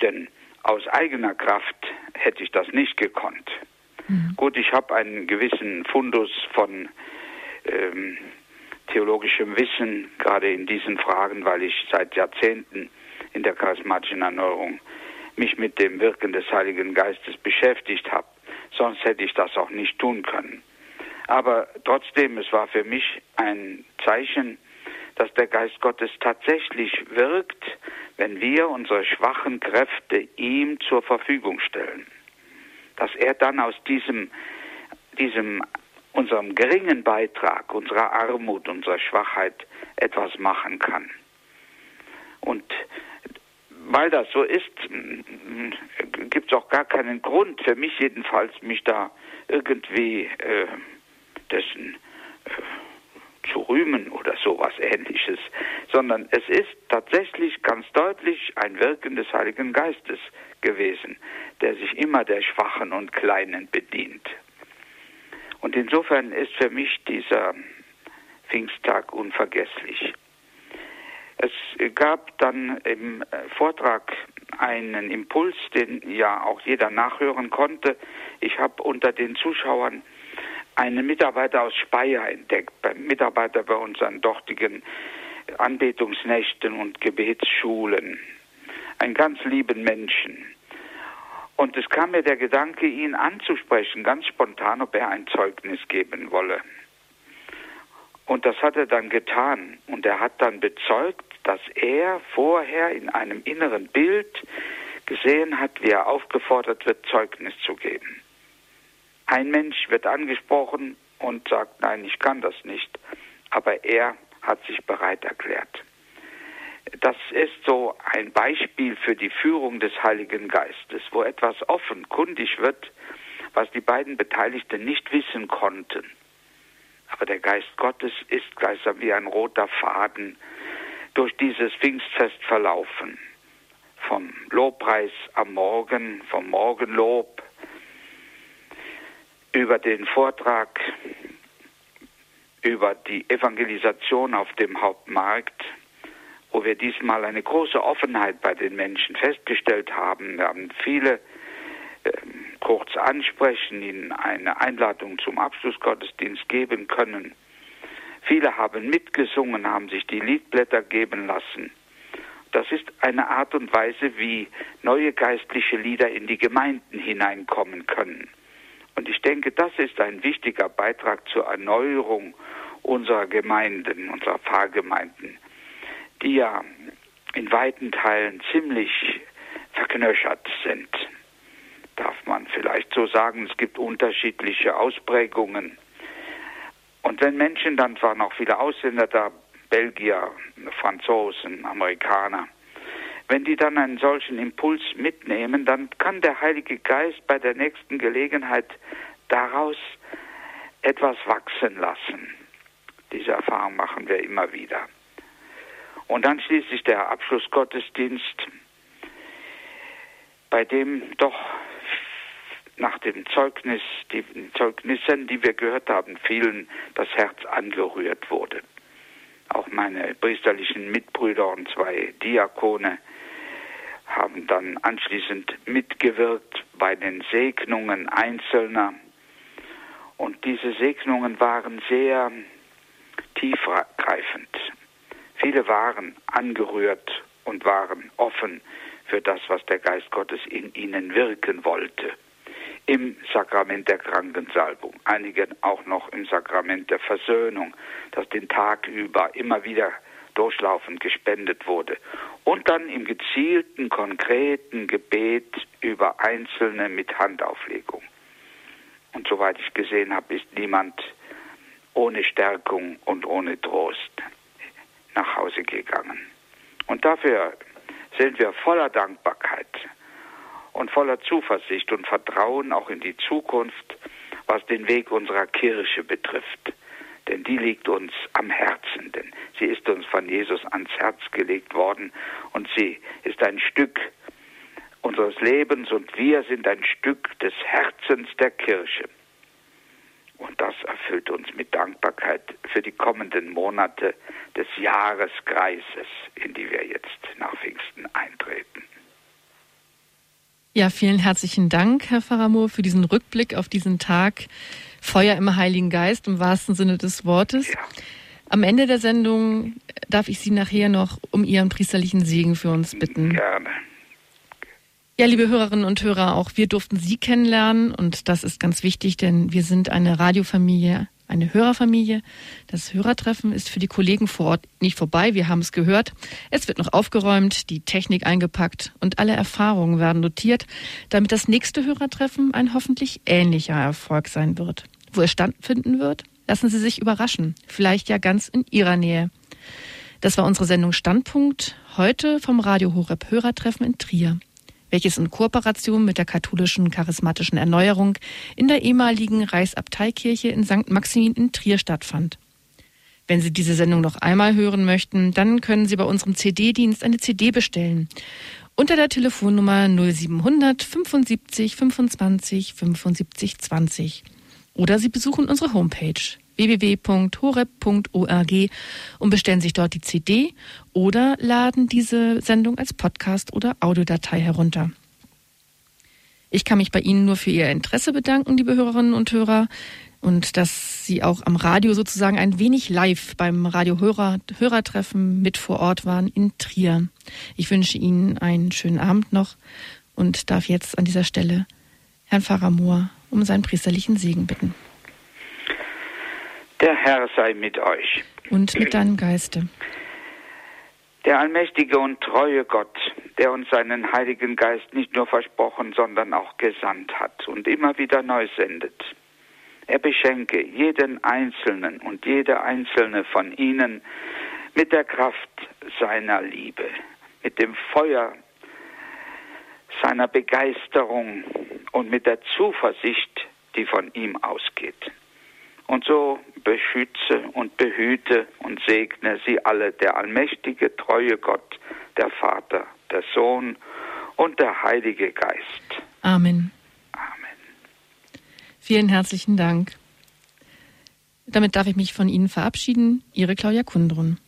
Speaker 13: denn aus eigener Kraft hätte ich das nicht gekonnt. Gut, ich habe einen gewissen Fundus von ähm, theologischem Wissen, gerade in diesen Fragen, weil ich seit Jahrzehnten in der charismatischen Erneuerung mich mit dem Wirken des Heiligen Geistes beschäftigt habe. Sonst hätte ich das auch nicht tun können. Aber trotzdem, es war für mich ein Zeichen, dass der Geist Gottes tatsächlich wirkt, wenn wir unsere schwachen Kräfte ihm zur Verfügung stellen. Dass er dann aus diesem, diesem unserem geringen Beitrag, unserer Armut, unserer Schwachheit etwas machen kann. Und weil das so ist, gibt es auch gar keinen Grund, für mich jedenfalls, mich da irgendwie äh, dessen äh, zu rühmen oder sowas ähnliches, sondern es ist tatsächlich ganz deutlich ein Wirken des Heiligen Geistes gewesen, der sich immer der Schwachen und Kleinen bedient. Und insofern ist für mich dieser Pfingsttag unvergesslich. Es gab dann im Vortrag einen Impuls, den ja auch jeder nachhören konnte. Ich habe unter den Zuschauern einen Mitarbeiter aus Speyer entdeckt, Mitarbeiter bei unseren dortigen Anbetungsnächten und Gebetsschulen. Einen ganz lieben Menschen. Und es kam mir der Gedanke, ihn anzusprechen, ganz spontan, ob er ein Zeugnis geben wolle. Und das hat er dann getan. Und er hat dann bezeugt, dass er vorher in einem inneren Bild gesehen hat, wie er aufgefordert wird, Zeugnis zu geben. Ein Mensch wird angesprochen und sagt, nein, ich kann das nicht. Aber er hat sich bereit erklärt. Das ist so ein Beispiel für die Führung des Heiligen Geistes, wo etwas offenkundig wird, was die beiden Beteiligten nicht wissen konnten. Aber der Geist Gottes ist gleichsam wie ein roter Faden durch dieses Pfingstfest verlaufen. Vom Lobpreis am Morgen, vom Morgenlob, über den Vortrag, über die Evangelisation auf dem Hauptmarkt, wo wir diesmal eine große Offenheit bei den Menschen festgestellt haben. Wir haben viele kurz ansprechen, ihnen eine Einladung zum Abschlussgottesdienst geben können. Viele haben mitgesungen, haben sich die Liedblätter geben lassen. Das ist eine Art und Weise, wie neue geistliche Lieder in die Gemeinden hineinkommen können. Und ich denke, das ist ein wichtiger Beitrag zur Erneuerung unserer Gemeinden, unserer Pfarrgemeinden, die ja in weiten Teilen ziemlich verknöchert sind. Darf man vielleicht so sagen, es gibt unterschiedliche Ausprägungen. Und wenn Menschen, dann waren auch viele Ausländer da, Belgier, Franzosen, Amerikaner, wenn die dann einen solchen Impuls mitnehmen, dann kann der Heilige Geist bei der nächsten Gelegenheit daraus etwas wachsen lassen. Diese Erfahrung machen wir immer wieder. Und dann schließlich der Abschlussgottesdienst, bei dem doch nach dem Zeugnis, die Zeugnissen, die wir gehört haben, vielen das Herz angerührt wurde. Auch meine priesterlichen Mitbrüder und zwei Diakone haben dann anschließend mitgewirkt bei den Segnungen Einzelner. Und diese Segnungen waren sehr tiefgreifend. Viele waren angerührt und waren offen für das, was der Geist Gottes in ihnen wirken wollte. Im Sakrament der Krankensalbung, einige auch noch im Sakrament der Versöhnung, das den Tag über immer wieder durchlaufend gespendet wurde. Und dann im gezielten, konkreten Gebet über Einzelne mit Handauflegung. Und soweit ich gesehen habe, ist niemand ohne Stärkung und ohne Trost nach Hause gegangen. Und dafür sind wir voller Dankbarkeit und voller Zuversicht und Vertrauen auch in die Zukunft, was den Weg unserer Kirche betrifft denn die liegt uns am Herzen, denn sie ist uns von Jesus ans Herz gelegt worden und sie ist ein Stück unseres Lebens und wir sind ein Stück des Herzens der Kirche. Und das erfüllt uns mit Dankbarkeit für die kommenden Monate des Jahreskreises, in die wir jetzt nach Pfingsten eintreten.
Speaker 1: Ja, vielen herzlichen Dank, Herr Faramur, für diesen Rückblick auf diesen Tag. Feuer im Heiligen Geist im wahrsten Sinne des Wortes. Ja. Am Ende der Sendung darf ich Sie nachher noch um Ihren priesterlichen Segen für uns bitten.
Speaker 13: Gerne.
Speaker 1: Ja, liebe Hörerinnen und Hörer, auch wir durften Sie kennenlernen und das ist ganz wichtig, denn wir sind eine Radiofamilie, eine Hörerfamilie. Das Hörertreffen ist für die Kollegen vor Ort nicht vorbei, wir haben es gehört. Es wird noch aufgeräumt, die Technik eingepackt und alle Erfahrungen werden notiert, damit das nächste Hörertreffen ein hoffentlich ähnlicher Erfolg sein wird. Wo es stattfinden wird, lassen Sie sich überraschen, vielleicht ja ganz in Ihrer Nähe. Das war unsere Sendung Standpunkt heute vom Radio Horeb Hörertreffen in Trier welches in Kooperation mit der katholischen charismatischen Erneuerung in der ehemaligen Reichsabteikirche in St. Maximin in Trier stattfand. Wenn Sie diese Sendung noch einmal hören möchten, dann können Sie bei unserem CD-Dienst eine CD bestellen. Unter der Telefonnummer 0700 75 25 75 20. Oder Sie besuchen unsere Homepage www.horeb.org und bestellen sich dort die CD oder laden diese Sendung als Podcast oder Audiodatei herunter. Ich kann mich bei Ihnen nur für Ihr Interesse bedanken, liebe Hörerinnen und Hörer, und dass Sie auch am Radio sozusagen ein wenig live beim Radio-Hörertreffen mit vor Ort waren in Trier. Ich wünsche Ihnen einen schönen Abend noch und darf jetzt an dieser Stelle Herrn Pfarrer Mohr um seinen priesterlichen Segen bitten.
Speaker 13: Der Herr sei mit euch.
Speaker 1: Und mit deinem Geiste.
Speaker 13: Der allmächtige und treue Gott, der uns seinen Heiligen Geist nicht nur versprochen, sondern auch gesandt hat und immer wieder neu sendet. Er beschenke jeden Einzelnen und jede Einzelne von ihnen mit der Kraft seiner Liebe, mit dem Feuer seiner Begeisterung und mit der Zuversicht, die von ihm ausgeht. Und so beschütze und behüte und segne sie alle, der allmächtige, treue Gott, der Vater, der Sohn und der Heilige Geist.
Speaker 1: Amen. Amen. Vielen herzlichen Dank. Damit darf ich mich von Ihnen verabschieden. Ihre Claudia Kundrun.